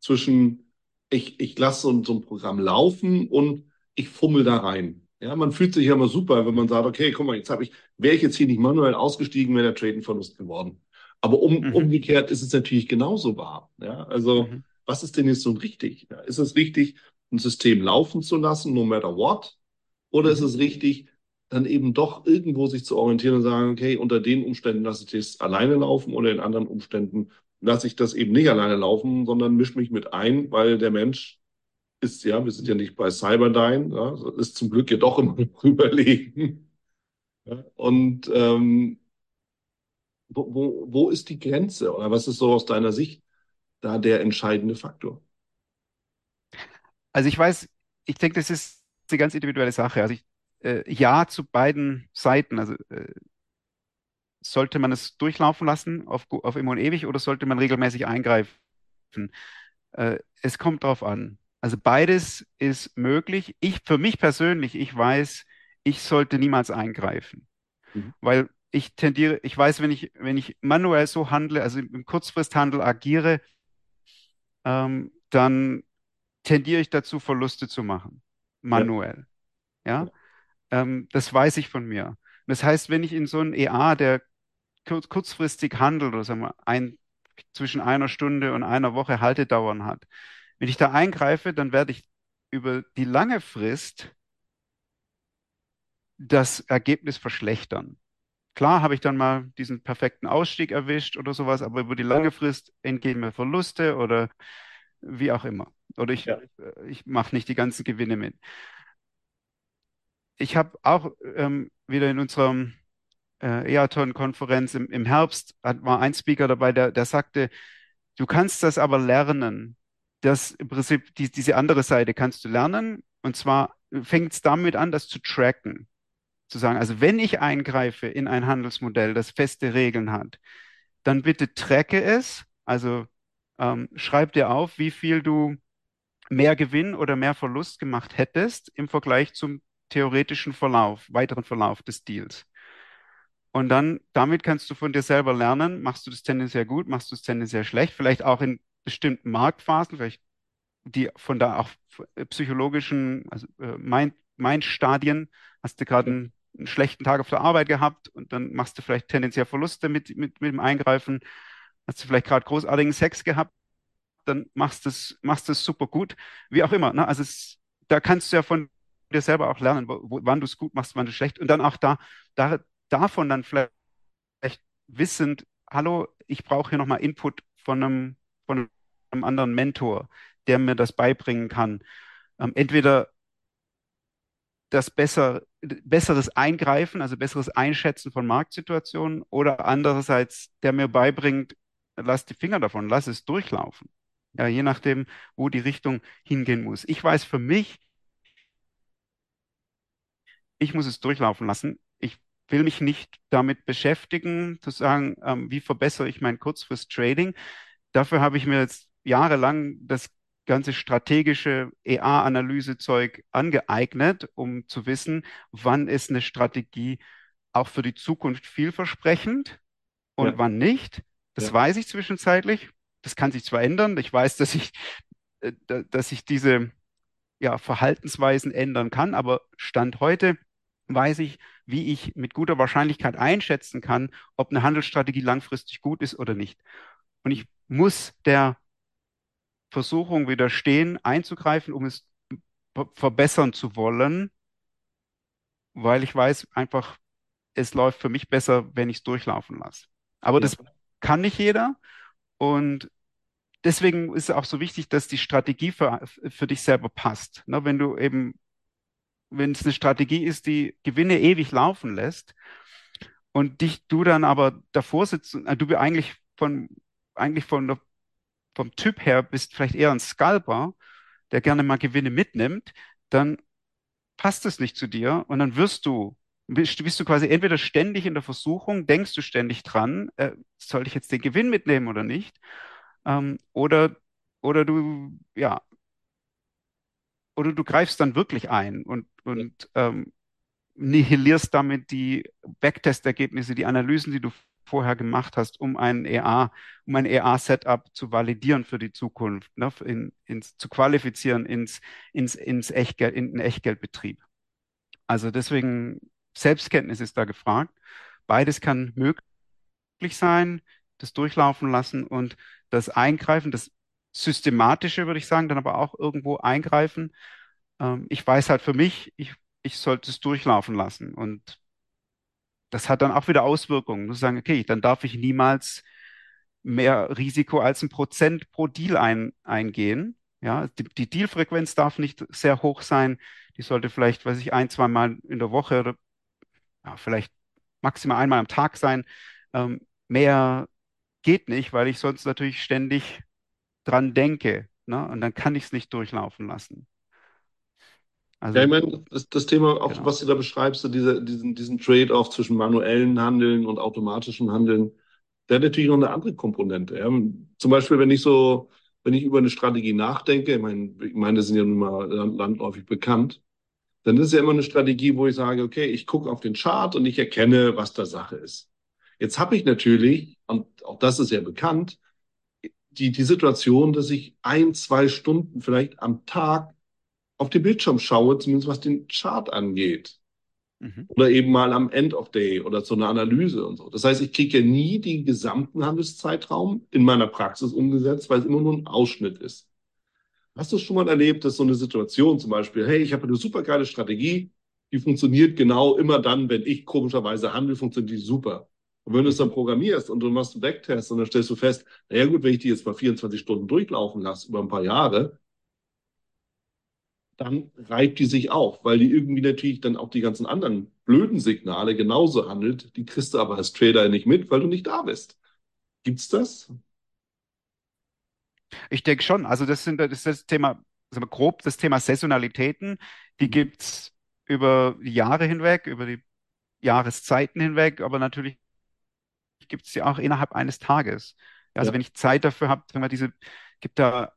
zwischen, ich, ich lasse so, so ein Programm laufen und ich fummel da rein. Ja, man fühlt sich ja immer super, wenn man sagt, okay, guck mal, jetzt habe ich, wäre ich jetzt hier nicht manuell ausgestiegen, wäre der Trade ein Verlust geworden. Aber um, mhm. umgekehrt ist es natürlich genauso wahr. Ja, also mhm. was ist denn jetzt so richtig? Ja, ist es richtig, ein System laufen zu lassen, no matter what? Oder mhm. ist es richtig, dann eben doch irgendwo sich zu orientieren und sagen, okay, unter den Umständen lasse ich das alleine laufen oder in anderen Umständen lasse ich das eben nicht alleine laufen, sondern mische mich mit ein, weil der Mensch ist ja, wir sind ja nicht bei Cyberdyne, ja, ist zum Glück ja doch immer überlegen. Ja, und ähm, wo, wo, wo ist die Grenze oder was ist so aus deiner Sicht da der entscheidende Faktor? Also ich weiß, ich denke, das ist eine ganz individuelle Sache. Also ich äh, Ja zu beiden Seiten. Also äh, sollte man es durchlaufen lassen auf, auf immer und ewig oder sollte man regelmäßig eingreifen? Äh, es kommt darauf an. Also beides ist möglich. Ich, für mich persönlich, ich weiß, ich sollte niemals eingreifen. Mhm. Weil ich tendiere, ich weiß, wenn ich, wenn ich manuell so handle, also im Kurzfristhandel agiere, ähm, dann tendiere ich dazu, Verluste zu machen. Manuell. Ja. ja? Ähm, das weiß ich von mir. Das heißt, wenn ich in so einem EA, der kurz, kurzfristig handelt, oder sagen wir, ein, zwischen einer Stunde und einer Woche Haltedauern hat, wenn ich da eingreife, dann werde ich über die lange Frist das Ergebnis verschlechtern. Klar habe ich dann mal diesen perfekten Ausstieg erwischt oder sowas, aber über die lange Frist entgehen mir Verluste oder wie auch immer. Oder ich, ja. Äh, ich mache nicht die ganzen Gewinne mit ich habe auch ähm, wieder in unserer äh, EATON-Konferenz im, im Herbst, hat, war ein Speaker dabei, der, der sagte, du kannst das aber lernen. Das im Prinzip, die, diese andere Seite kannst du lernen. Und zwar fängt es damit an, das zu tracken. Zu sagen, also wenn ich eingreife in ein Handelsmodell, das feste Regeln hat, dann bitte tracke es. Also ähm, schreib dir auf, wie viel du mehr Gewinn oder mehr Verlust gemacht hättest im Vergleich zum theoretischen Verlauf, weiteren Verlauf des Deals. Und dann, damit kannst du von dir selber lernen, machst du das tendenziell gut, machst du es tendenziell schlecht, vielleicht auch in bestimmten Marktphasen, vielleicht die von da auch psychologischen, also äh, Mind, Mind-Stadien, hast du gerade einen, einen, schlechten Tag auf der Arbeit gehabt und dann machst du vielleicht tendenziell Verluste mit, mit, mit dem Eingreifen, hast du vielleicht gerade großartigen Sex gehabt, dann machst du es machst es super gut, wie auch immer. Ne? Also es, da kannst du ja von dir selber auch lernen, wo, wann du es gut machst, wann du schlecht und dann auch da, da davon dann vielleicht wissend, hallo, ich brauche hier nochmal Input von einem, von einem anderen Mentor, der mir das beibringen kann. Ähm, entweder das besser, besseres Eingreifen, also besseres Einschätzen von Marktsituationen oder andererseits, der mir beibringt, lass die Finger davon, lass es durchlaufen. Ja, je nachdem, wo die Richtung hingehen muss. Ich weiß für mich, ich muss es durchlaufen lassen. Ich will mich nicht damit beschäftigen, zu sagen, ähm, wie verbessere ich mein Kurzfrist-Trading. Dafür habe ich mir jetzt jahrelang das ganze strategische EA-Analyse-Zeug angeeignet, um zu wissen, wann ist eine Strategie auch für die Zukunft vielversprechend und ja. wann nicht. Das ja. weiß ich zwischenzeitlich. Das kann sich zwar ändern. Ich weiß, dass ich, äh, dass ich diese ja, Verhaltensweisen ändern kann, aber Stand heute weiß ich, wie ich mit guter Wahrscheinlichkeit einschätzen kann, ob eine Handelsstrategie langfristig gut ist oder nicht. Und ich muss der Versuchung widerstehen, einzugreifen, um es verbessern zu wollen, weil ich weiß einfach, es läuft für mich besser, wenn ich es durchlaufen lasse. Aber ja. das kann nicht jeder und deswegen ist es auch so wichtig, dass die Strategie für, für dich selber passt. Ne, wenn du eben, wenn es eine Strategie ist, die Gewinne ewig laufen lässt und dich du dann aber davor sitzt, äh, du eigentlich von eigentlich von vom Typ her bist vielleicht eher ein Scalper, der gerne mal Gewinne mitnimmt, dann passt es nicht zu dir und dann wirst du, bist, bist du quasi entweder ständig in der Versuchung, denkst du ständig dran, äh, soll ich jetzt den Gewinn mitnehmen oder nicht? Ähm, oder, oder du, ja, oder du greifst dann wirklich ein und, und ähm, nihilierst damit die Backtestergebnisse, die Analysen, die du vorher gemacht hast, um ein EA, um ein EA-Setup zu validieren für die Zukunft, ne, in, ins, zu qualifizieren ins, ins, ins Echtgeld, in den Echtgeldbetrieb. Also deswegen, Selbstkenntnis ist da gefragt. Beides kann möglich sein, das durchlaufen lassen und das Eingreifen, das Systematische, würde ich sagen, dann aber auch irgendwo eingreifen. Ähm, ich weiß halt für mich, ich, ich sollte es durchlaufen lassen und das hat dann auch wieder Auswirkungen. Du sagen, okay, dann darf ich niemals mehr Risiko als ein Prozent pro Deal ein, eingehen. Ja, die, die Dealfrequenz darf nicht sehr hoch sein. Die sollte vielleicht, weiß ich, ein, zwei Mal in der Woche oder ja, vielleicht maximal einmal am Tag sein. Ähm, mehr geht nicht, weil ich sonst natürlich ständig dran denke. Ne? Und dann kann ich es nicht durchlaufen lassen. Also, ja, ich meine, das, das Thema, auch genau. was du da beschreibst, so diese, diesen, diesen Trade-off zwischen manuellen Handeln und automatischem Handeln, der hat natürlich noch eine andere Komponente. Ja. Zum Beispiel, wenn ich so, wenn ich über eine Strategie nachdenke, ich meine, ich meine, das sind ja nun mal landläufig bekannt, dann ist es ja immer eine Strategie, wo ich sage, okay, ich gucke auf den Chart und ich erkenne, was da Sache ist. Jetzt habe ich natürlich, und auch das ist ja bekannt, die, die Situation, dass ich ein, zwei Stunden vielleicht am Tag auf den Bildschirm schaue, zumindest was den Chart angeht. Mhm. Oder eben mal am End of Day oder so eine Analyse und so. Das heißt, ich kriege ja nie den gesamten Handelszeitraum in meiner Praxis umgesetzt, weil es immer nur ein Ausschnitt ist. Hast du schon mal erlebt, dass so eine Situation zum Beispiel, hey, ich habe eine super geile Strategie, die funktioniert genau immer dann, wenn ich komischerweise handle, funktioniert die super. Und wenn du es dann programmierst und du machst einen Backtest und dann stellst du fest, naja gut, wenn ich die jetzt mal 24 Stunden durchlaufen lasse über ein paar Jahre, dann reibt die sich auf, weil die irgendwie natürlich dann auch die ganzen anderen blöden Signale genauso handelt. Die kriegst du aber als Trader nicht mit, weil du nicht da bist. Gibt's das? Ich denke schon. Also das sind das, ist das Thema, also grob das Thema Saisonalitäten, die mhm. gibt's über die Jahre hinweg, über die Jahreszeiten hinweg, aber natürlich gibt es sie auch innerhalb eines Tages. Also ja. wenn ich Zeit dafür habe, wenn man diese, gibt da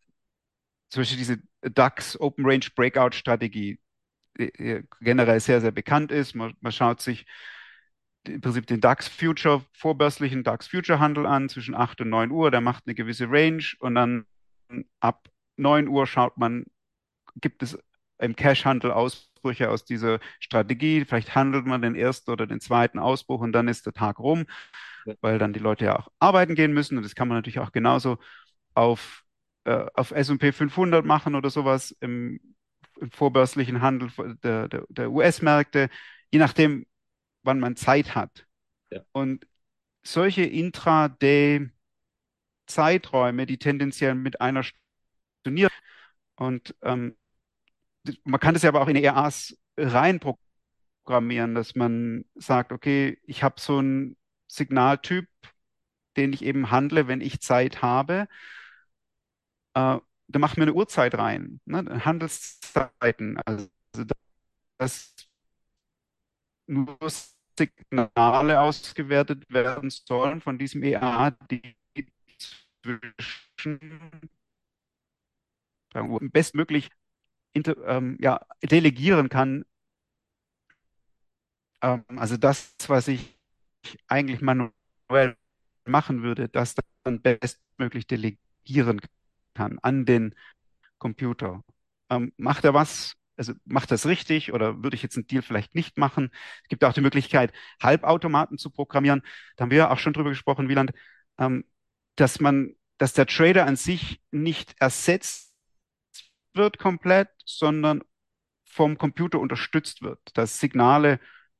zum Beispiel diese DAX Open Range Breakout Strategie generell sehr, sehr bekannt ist. Man, man schaut sich im Prinzip den DAX Future, vorbörslichen DAX Future Handel an zwischen 8 und 9 Uhr. Der macht eine gewisse Range und dann ab 9 Uhr schaut man, gibt es im Cash-Handel Ausbrüche aus dieser Strategie. Vielleicht handelt man den ersten oder den zweiten Ausbruch und dann ist der Tag rum, weil dann die Leute ja auch arbeiten gehen müssen. Und das kann man natürlich auch genauso auf, äh, auf S&P 500 machen oder sowas im, im vorbörslichen Handel der, der, der US-Märkte, je nachdem, wann man Zeit hat. Ja. Und solche Intraday-Zeiträume, die tendenziell mit einer Stunde und ähm, man kann das ja aber auch in ERAs reinprogrammieren, dass man sagt, okay, ich habe so einen Signaltyp, den ich eben handle, wenn ich Zeit habe. Äh, da macht mir eine Uhrzeit rein, ne? Handelszeiten, also dass nur Signale ausgewertet werden sollen von diesem EA, die zwischen bestmöglich ähm, ja, delegieren kann. Ähm, also das, was ich eigentlich manuell machen würde, das dann bestmöglich delegieren kann an den Computer. Ähm, macht er was? Also macht das richtig oder würde ich jetzt einen Deal vielleicht nicht machen? Es gibt auch die Möglichkeit, Halbautomaten zu programmieren. Da haben wir ja auch schon drüber gesprochen, Wieland, ähm, dass man, dass der Trader an sich nicht ersetzt wird komplett, sondern vom Computer unterstützt wird, dass Signale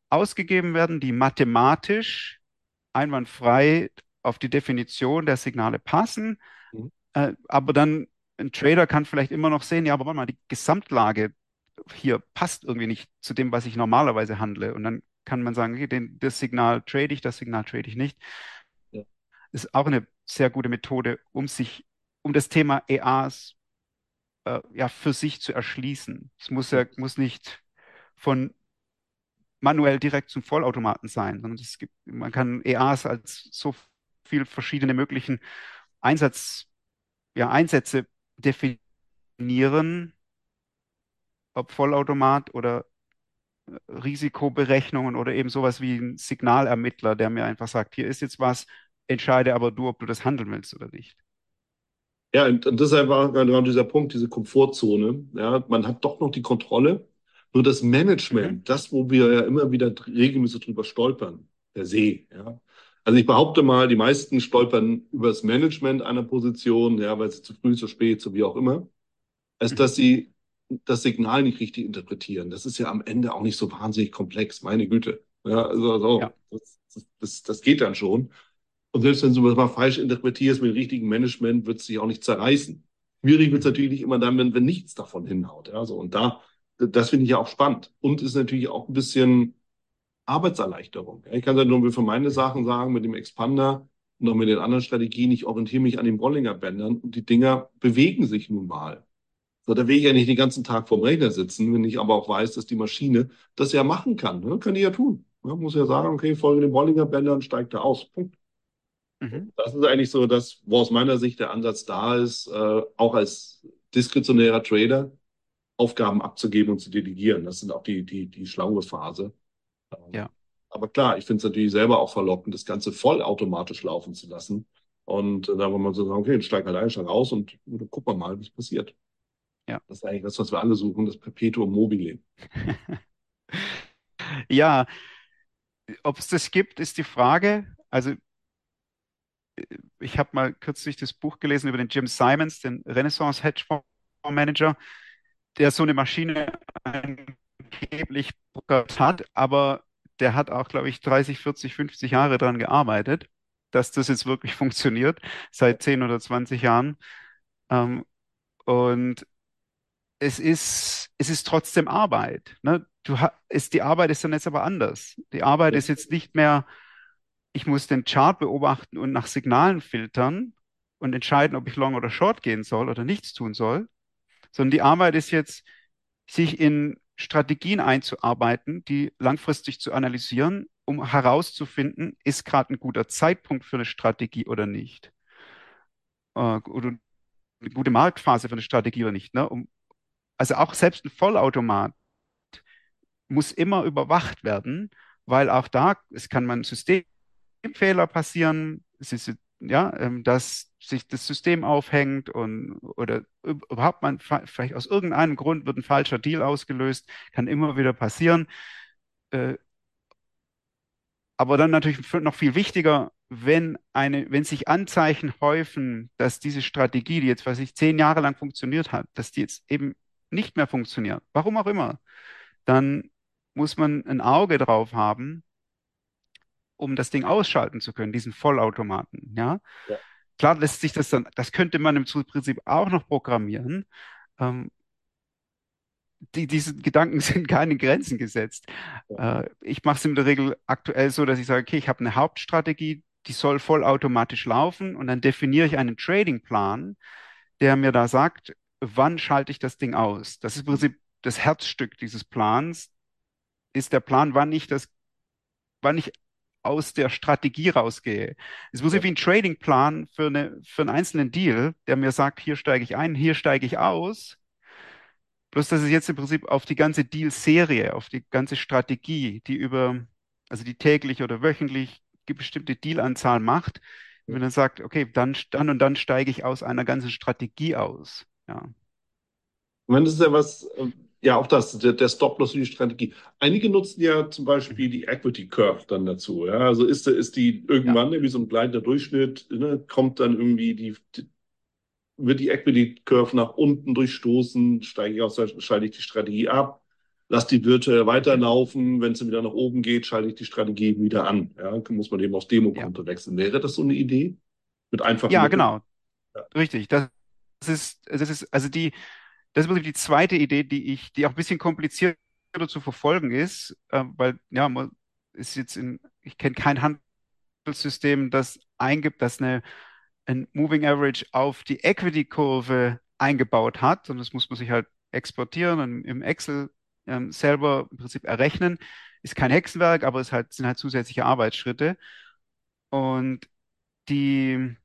ausgegeben werden, die mathematisch einwandfrei auf die Definition der Signale passen, Mhm. äh, aber dann ein Trader kann vielleicht immer noch sehen, ja, aber warte mal, die Gesamtlage hier passt irgendwie nicht zu dem, was ich normalerweise handle. Und dann kann man sagen, okay, den, das Signal trade ich, das Signal trade ich nicht. Ja. Ist auch eine sehr gute Methode, um sich, um das Thema EAs äh, ja, für sich zu erschließen. Es muss ja, muss nicht von manuell direkt zum Vollautomaten sein, sondern es gibt, man kann EAs als so viel verschiedene möglichen Einsatz, ja, Einsätze definieren, ob Vollautomat oder äh, Risikoberechnungen oder eben sowas wie ein Signalermittler, der mir einfach sagt, hier ist jetzt was, entscheide aber du, ob du das handeln willst oder nicht. Ja, und, und das ist einfach genau dieser Punkt, diese Komfortzone. Ja, man hat doch noch die Kontrolle. Nur das Management, Mhm. das, wo wir ja immer wieder regelmäßig drüber stolpern, per se. Ja. Also ich behaupte mal, die meisten stolpern über das Management einer Position, ja, weil sie zu früh, zu spät, so wie auch immer, als Mhm. dass sie das Signal nicht richtig interpretieren. Das ist ja am Ende auch nicht so wahnsinnig komplex, meine Güte. Ja, also, also Ja. das, das, das, das geht dann schon. Und selbst wenn du das mal falsch interpretierst mit dem richtigen Management, wird es dich auch nicht zerreißen. Schwierig wird es natürlich immer dann, wenn, wenn nichts davon hinhaut. Ja, so. Und da, das finde ich ja auch spannend. Und ist natürlich auch ein bisschen Arbeitserleichterung. Ich kann ja nur für meine Sachen sagen, mit dem Expander und auch mit den anderen Strategien, ich orientiere mich an den Bollinger Bändern und die Dinger bewegen sich nun mal. So, da will ich ja nicht den ganzen Tag vorm Rechner sitzen, wenn ich aber auch weiß, dass die Maschine das ja machen kann. Ne? Kann die ja tun. Man muss ja sagen, okay, folge den Bollinger Bändern, steigt da aus. Punkt. Mhm. Das ist eigentlich so das, wo aus meiner Sicht der Ansatz da ist, äh, auch als diskretionärer Trader Aufgaben abzugeben und zu delegieren. Das sind auch die, die, die schlaue Phase. Ähm, Ja. Aber klar, ich finde es natürlich selber auch verlockend, das Ganze vollautomatisch laufen zu lassen. Und äh, da wollen wir so sagen, okay, jetzt steig halt ein, steig raus und äh, gucken wir mal, was passiert. Ja. Das ist eigentlich das, was wir alle suchen, das Perpetuum mobile. Ja, ob es das gibt, ist die Frage. Also ich habe mal kürzlich das Buch gelesen über den Jim Simons, den Renaissance Hedgefonds Manager, der so eine Maschine angeblich hat, aber der hat auch, glaube ich, 30, 40, 50 Jahre daran gearbeitet, dass das jetzt wirklich funktioniert, seit 10 oder 20 Jahren. Ähm, und es ist, es ist trotzdem Arbeit. Ne? Du ist, die Arbeit ist dann jetzt aber anders. Die Arbeit ist jetzt nicht mehr, ich muss den Chart beobachten und nach Signalen filtern und entscheiden, ob ich long oder short gehen soll oder nichts tun soll, sondern die Arbeit ist jetzt, sich in Strategien einzuarbeiten, die langfristig zu analysieren, um herauszufinden, ist gerade ein guter Zeitpunkt für eine Strategie oder nicht. Äh, oder eine gute Marktphase für eine Strategie oder nicht. Ne? Um, also auch selbst ein Vollautomat muss immer überwacht werden, weil auch da, es kann mal ein Systemfehler passieren, ist ja, ähm, dass sich das System aufhängt und oder überhaupt man vielleicht aus irgendeinem Grund wird ein falscher Deal ausgelöst, kann immer wieder passieren. Äh, aber dann natürlich noch viel wichtiger, wenn eine, wenn sich Anzeichen häufen, dass diese Strategie, die jetzt, was ich zehn Jahre lang funktioniert hat, dass die jetzt eben nicht mehr funktioniert, warum auch immer, dann muss man ein Auge drauf haben, um das Ding ausschalten zu können, diesen Vollautomaten. Ja, Ja. klar lässt sich das dann, das könnte man im Prinzip auch noch programmieren. Ähm, die, diese Gedanken sind keine Grenzen gesetzt. Ja. Äh, ich mache es in der Regel aktuell so, dass ich sage, okay, ich habe eine Hauptstrategie, die soll vollautomatisch laufen und dann definiere ich einen Tradingplan, der mir da sagt, wann schalte ich das Ding aus. Das ist im Prinzip das Herzstück dieses Plans, ist der Plan, wann ich das, wann ich aus der Strategie rausgehe. Es muss Ja. wie ein Tradingplan für eine, für einen einzelnen Deal, der mir sagt, hier steige ich ein, hier steige ich aus. Bloß, dass es jetzt im Prinzip auf die ganze Deal-Serie, auf die ganze Strategie, die über, also die täglich oder wöchentlich die bestimmte Dealanzahl macht, wenn man dann sagt, okay, dann, dann und dann steige ich aus einer ganzen Strategie aus. Ja, Ich meine, das ist ja was, äh, ja, auch das, der, der Stop-Loss und die Strategie. Einige nutzen ja zum Beispiel die Equity Curve dann dazu. Ja, also ist, ist die irgendwann wie so ein gleitender Durchschnitt, ne, kommt dann irgendwie die, die, wird die Equity Curve nach unten durchstoßen, steige ich aus, schalte ich die Strategie ab, lass die virtuell weiterlaufen, wenn dann wieder nach oben geht, schalte ich die Strategie wieder an. Ja, muss man eben aufs Demokonto wechseln. Wäre das so eine Idee? Mit einfachen ja, Mitteln? genau. Ja. Richtig. Das ist, das ist, also die, das ist die zweite Idee, die ich, die auch ein bisschen komplizierter zu verfolgen ist, äh, weil, ja, man ist jetzt in, ich kenne kein Handelssystem, das eingibt, das eine, ein Moving Average auf die Equity-Kurve eingebaut hat, sondern das muss man sich halt exportieren und im Excel ähm, selber im Prinzip errechnen. Ist kein Hexenwerk, aber es halt, sind halt zusätzliche Arbeitsschritte. Und die,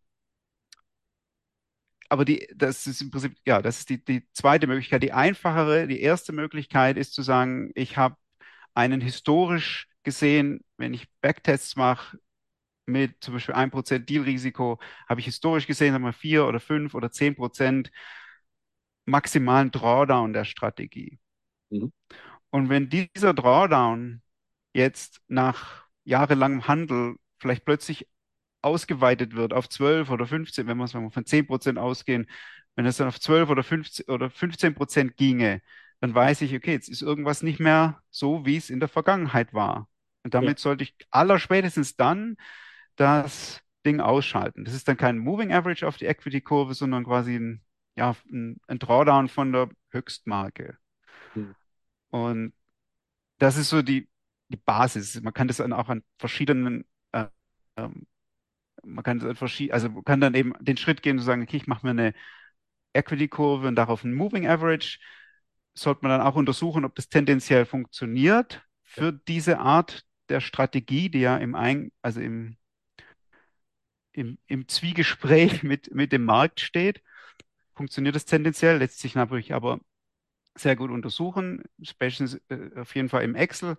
aber die, das ist im Prinzip, ja, das ist die, die zweite Möglichkeit. Die einfachere, die erste Möglichkeit ist zu sagen, ich habe einen historisch gesehen, wenn ich Backtests mache, mit zum Beispiel 1% Dealrisiko, habe ich historisch gesehen, sagen wir 4 oder 5 oder 10% maximalen Drawdown der Strategie. Mhm. Und wenn dieser Drawdown jetzt nach jahrelangem Handel vielleicht plötzlich ausgeweitet wird auf 12 oder 15, wenn wir sagen von 10% ausgehen, wenn es dann auf 12 oder 15 oder 15% ginge, dann weiß ich, okay, jetzt ist irgendwas nicht mehr so, wie es in der Vergangenheit war. Und damit sollte ich allerspätestens dann das Ding ausschalten. Das ist dann kein Moving Average auf die Equity-Kurve, sondern quasi ein, ja, ein, ein Drawdown von der Höchstmarke. Mhm. Und das ist so die, die Basis. Man kann das dann auch an verschiedenen, äh, ähm, man kann also man kann dann eben den Schritt gehen und sagen, okay, ich mache mir eine Equity-Kurve und darauf ein Moving Average. Sollte man dann auch untersuchen, ob das tendenziell funktioniert für diese Art der Strategie, die ja im Ein also im, im, im Zwiegespräch mit, mit dem Markt steht. Funktioniert das tendenziell, lässt sich natürlich aber sehr gut untersuchen, spätestens äh, auf jeden Fall im Excel.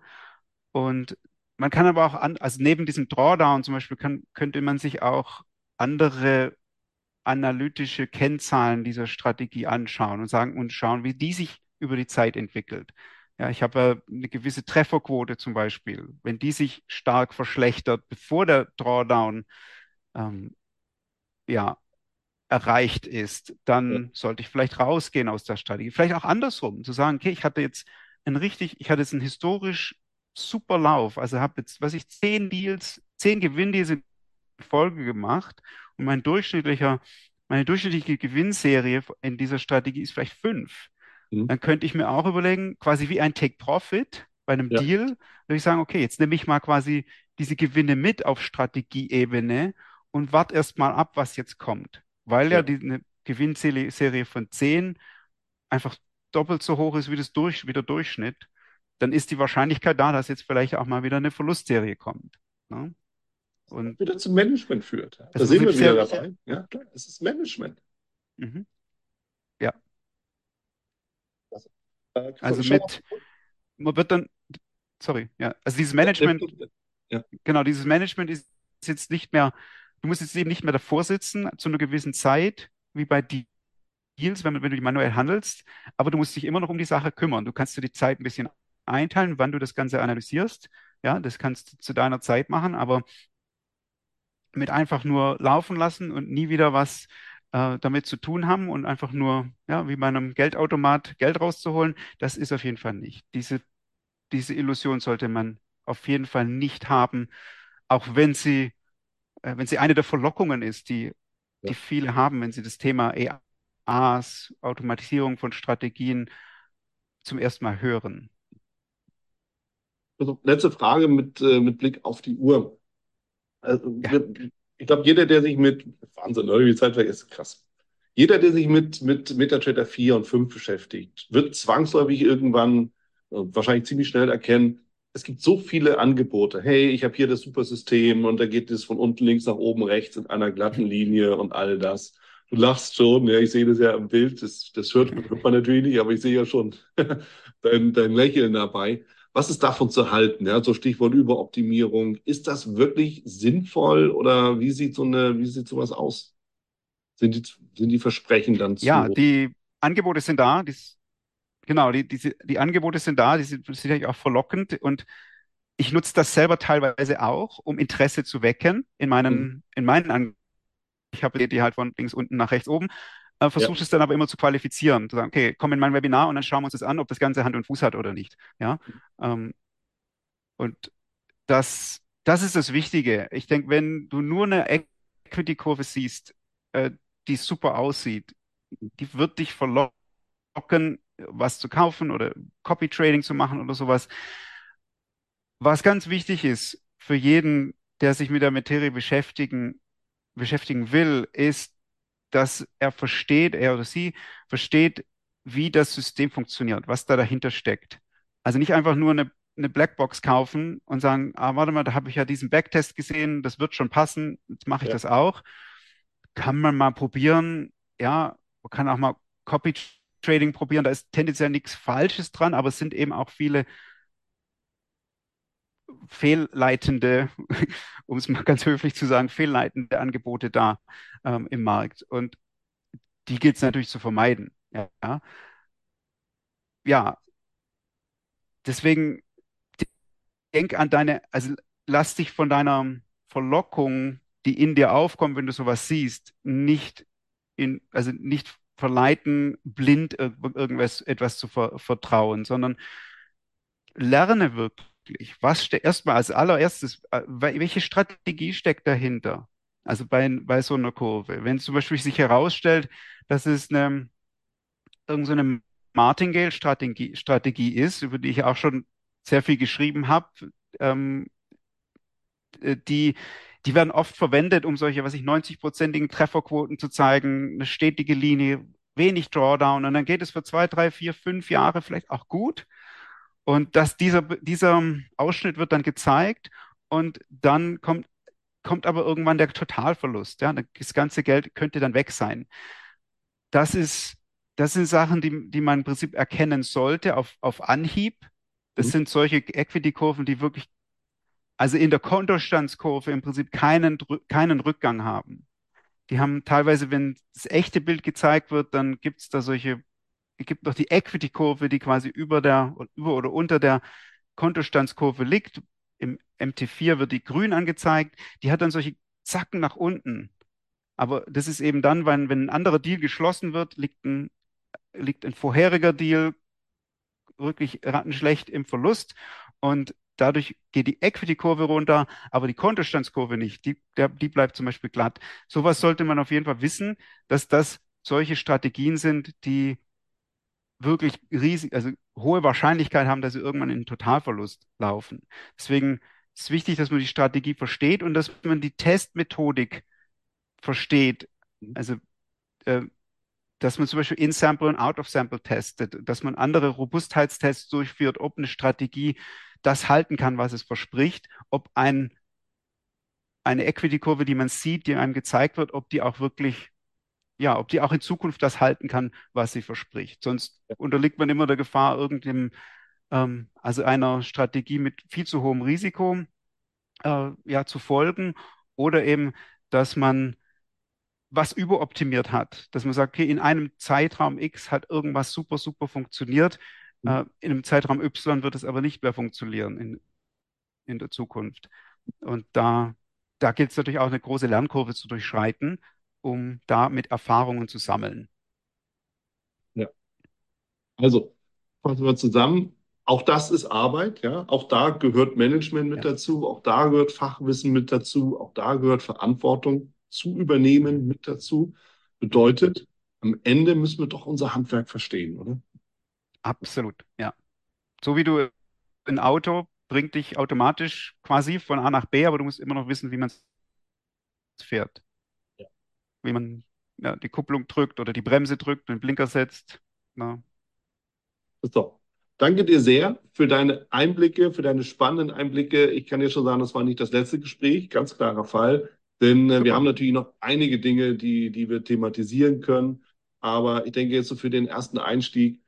Und man kann aber auch, an, also neben diesem Drawdown zum Beispiel, kann, könnte man sich auch andere analytische Kennzahlen dieser Strategie anschauen und sagen und schauen, wie die sich über die Zeit entwickelt. Ja, ich habe äh, eine gewisse Trefferquote zum Beispiel. Wenn die sich stark verschlechtert, bevor der Drawdown ähm, ja, erreicht ist, dann Ja. sollte ich vielleicht rausgehen aus der Strategie. Vielleicht auch andersrum, zu sagen, okay, ich hatte jetzt einen richtig, ich hatte jetzt einen historisch super Lauf. Also habe jetzt, was ich, zehn Deals, zehn Gewinndeals in Folge gemacht und mein durchschnittlicher, meine durchschnittliche Gewinnserie in dieser Strategie ist vielleicht fünf. Mhm. Dann könnte ich mir auch überlegen, quasi wie ein Take Profit bei einem Ja. Deal, würde ich sagen, okay, jetzt nehme ich mal quasi diese Gewinne mit auf Strategieebene und warte erst mal ab, was jetzt kommt. Weil ja Ja. die, eine Gewinnserie Serie von 10 einfach doppelt so hoch ist wie, das durch, wie der Durchschnitt, dann ist die Wahrscheinlichkeit da, dass jetzt vielleicht auch mal wieder eine Verlustserie kommt. Ne? Und Wieder zum Management führt. Da Das sind wir muss wieder dabei. Ja, klar, es ist Management. mhm. Äh, Christoph, Also ich schau mit, man wird dann, sorry, ja, also dieses Management, mal- genau, dieses Management ist jetzt nicht mehr du musst jetzt eben nicht mehr davor sitzen zu einer gewissen Zeit, wie bei Deals, wenn, wenn du die manuell handelst, aber du musst dich immer noch um die Sache kümmern. Du kannst dir die Zeit ein bisschen einteilen, wann du das Ganze analysierst. Ja, das kannst du zu deiner Zeit machen, aber mit einfach nur laufen lassen und nie wieder was äh, damit zu tun haben und einfach nur, ja, wie bei einem Geldautomat Geld rauszuholen, das ist auf jeden Fall nicht. Diese, diese Illusion sollte man auf jeden Fall nicht haben, auch wenn sie, äh, wenn sie eine der Verlockungen ist, die, Ja. die viele haben, wenn sie das Thema AAs, Automatisierung von Strategien zum ersten Mal hören. Also, letzte Frage mit, äh, mit Blick auf die Uhr. Also, Ja. ich glaube, jeder, der sich mit, Wahnsinn, oder? Die Zeit vergeht, krass. Jeder, der sich mit, mit MetaTrader 4 und 5 beschäftigt, wird zwangsläufig irgendwann, äh, wahrscheinlich ziemlich schnell erkennen, es gibt so viele Angebote. Hey, ich habe hier das Supersystem und da geht es von unten links nach oben rechts in einer glatten Linie und all das. Du lachst schon, ja, ich sehe das ja im Bild, das, das hört, hört man natürlich nicht, aber ich sehe ja schon dein, dein Lächeln dabei. Was ist davon zu halten? Ja, so Stichwort Überoptimierung. Ist das wirklich sinnvoll oder wie sieht so eine, wie sieht sowas aus? Sind die, sind die Versprechen dann zu? Ja, die Angebote sind da, die, genau, die, diese, die Angebote sind da, die sind sicherlich auch verlockend und ich nutze das selber teilweise auch, um Interesse zu wecken in meinen, Mhm. in meinen Angeboten. Ich habe die halt von links unten nach rechts oben, äh, versuche Ja. es dann aber immer zu qualifizieren, zu sagen, okay, komm in mein Webinar und dann schauen wir uns das an, ob das Ganze Hand und Fuß hat oder nicht. Ja, ähm, und das, das ist das Wichtige. Ich denke, wenn du nur eine Equity-Kurve siehst, äh, die super aussieht, die wird dich verlocken, was zu kaufen oder Copy-Trading zu machen oder sowas. Was ganz wichtig ist für jeden, der sich mit der Materie beschäftigen, beschäftigen will, ist, dass er versteht, er oder sie versteht, wie das System funktioniert, was da dahinter steckt. Also nicht einfach nur eine, eine Blackbox kaufen und sagen, ah, warte mal, da habe ich ja diesen Backtest gesehen, das wird schon passen, jetzt mache ich Ja. das auch. Kann man mal probieren, ja, man kann auch mal Copy Trading probieren, da ist tendenziell nichts Falsches dran, aber es sind eben auch viele fehlleitende, um es mal ganz höflich zu sagen, fehlleitende Angebote da ähm, im Markt. Und die gilt es natürlich zu vermeiden. Ja, ja. Deswegen denk an deine, also lass dich von deiner Verlockung, die in dir aufkommt, wenn du sowas siehst, nicht in, also nicht verleiten, blind ir irgendwas etwas zu ver vertrauen, sondern lerne wirklich. Was steckt erstmal als allererstes, äh, welche Strategie steckt dahinter? Also bei, bei so einer Kurve. Wenn zum Beispiel sich herausstellt, dass es eine, irgendeine Martingale-Strategie Strategie ist, über die ich auch schon sehr viel geschrieben habe, ähm, die, die werden oft verwendet, um solche, was ich, 90-prozentigen Trefferquoten zu zeigen, eine stetige Linie, wenig Drawdown und dann geht es für zwei, drei, vier, fünf Jahre vielleicht auch gut. Und dass dieser, dieser Ausschnitt wird dann gezeigt und dann kommt, kommt aber irgendwann der Totalverlust. Ja? Das ganze Geld könnte dann weg sein. Das ist, das sind Sachen, die, die man im Prinzip erkennen sollte auf, auf Anhieb. Das Mhm. sind solche Equity-Kurven, die wirklich, also in der Kontostandskurve im Prinzip keinen, keinen Rückgang haben. Die haben teilweise, wenn das echte Bild gezeigt wird, dann gibt es da solche, gibt noch die Equity-Kurve, die quasi über der, über oder unter der Kontostandskurve liegt. Im MT4 wird die grün angezeigt. Die hat dann solche Zacken nach unten. Aber das ist eben dann, wenn, wenn ein anderer Deal geschlossen wird, liegt ein, liegt ein vorheriger Deal wirklich rattenschlecht im Verlust und dadurch geht die Equity-Kurve runter, aber die Kontostandskurve nicht. Die, der, die bleibt zum Beispiel glatt. Sowas sollte man auf jeden Fall wissen, dass das solche Strategien sind, die wirklich riesig, also hohe Wahrscheinlichkeit haben, dass sie irgendwann in Totalverlust laufen. Deswegen ist es wichtig, dass man die Strategie versteht und dass man die Testmethodik versteht. Also, äh, dass man zum Beispiel In-Sample und Out-of-Sample testet, dass man andere Robustheitstests durchführt, ob eine Strategie das halten kann, was es verspricht, ob ein, eine Equity-Kurve, die man sieht, die einem gezeigt wird, ob die auch wirklich, ja, ob die auch in Zukunft das halten kann, was sie verspricht. Sonst unterliegt man immer der Gefahr, irgendeinem, ähm, also einer Strategie mit viel zu hohem Risiko, äh, ja, zu folgen oder eben dass man was überoptimiert hat, dass man sagt, okay, in einem Zeitraum X hat irgendwas super, super funktioniert, mhm. äh, in einem Zeitraum Y wird es aber nicht mehr funktionieren in, in der Zukunft. Und da, da gilt es natürlich auch eine große Lernkurve zu durchschreiten, um da mit Erfahrungen zu sammeln. Ja. Also, fassen wir zusammen. Auch das ist Arbeit, ja. Auch da gehört Management mit ja. dazu, auch da gehört Fachwissen mit dazu, auch da gehört Verantwortung zu übernehmen mit dazu. Bedeutet, am Ende müssen wir doch unser Handwerk verstehen, oder? Absolut, ja. So wie du ein Auto bringt dich automatisch quasi von A nach B, aber du musst immer noch wissen, wie man es fährt. Wie man ja, die Kupplung drückt oder die Bremse drückt, den Blinker setzt. Ja. So. Danke dir sehr für deine Einblicke, für deine spannenden Einblicke. Ich kann dir schon sagen, das war nicht das letzte Gespräch, ganz klarer Fall. Denn äh, wir haben natürlich noch einige Dinge, die, die wir thematisieren können. Aber ich denke jetzt so für den ersten Einstieg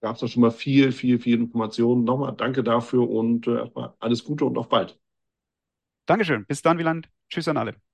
gab es da schon mal viel, viel, viel Informationen. Nochmal danke dafür und äh, erstmal alles Gute und auf bald. Dankeschön. Bis dann, Wieland. Tschüss an alle.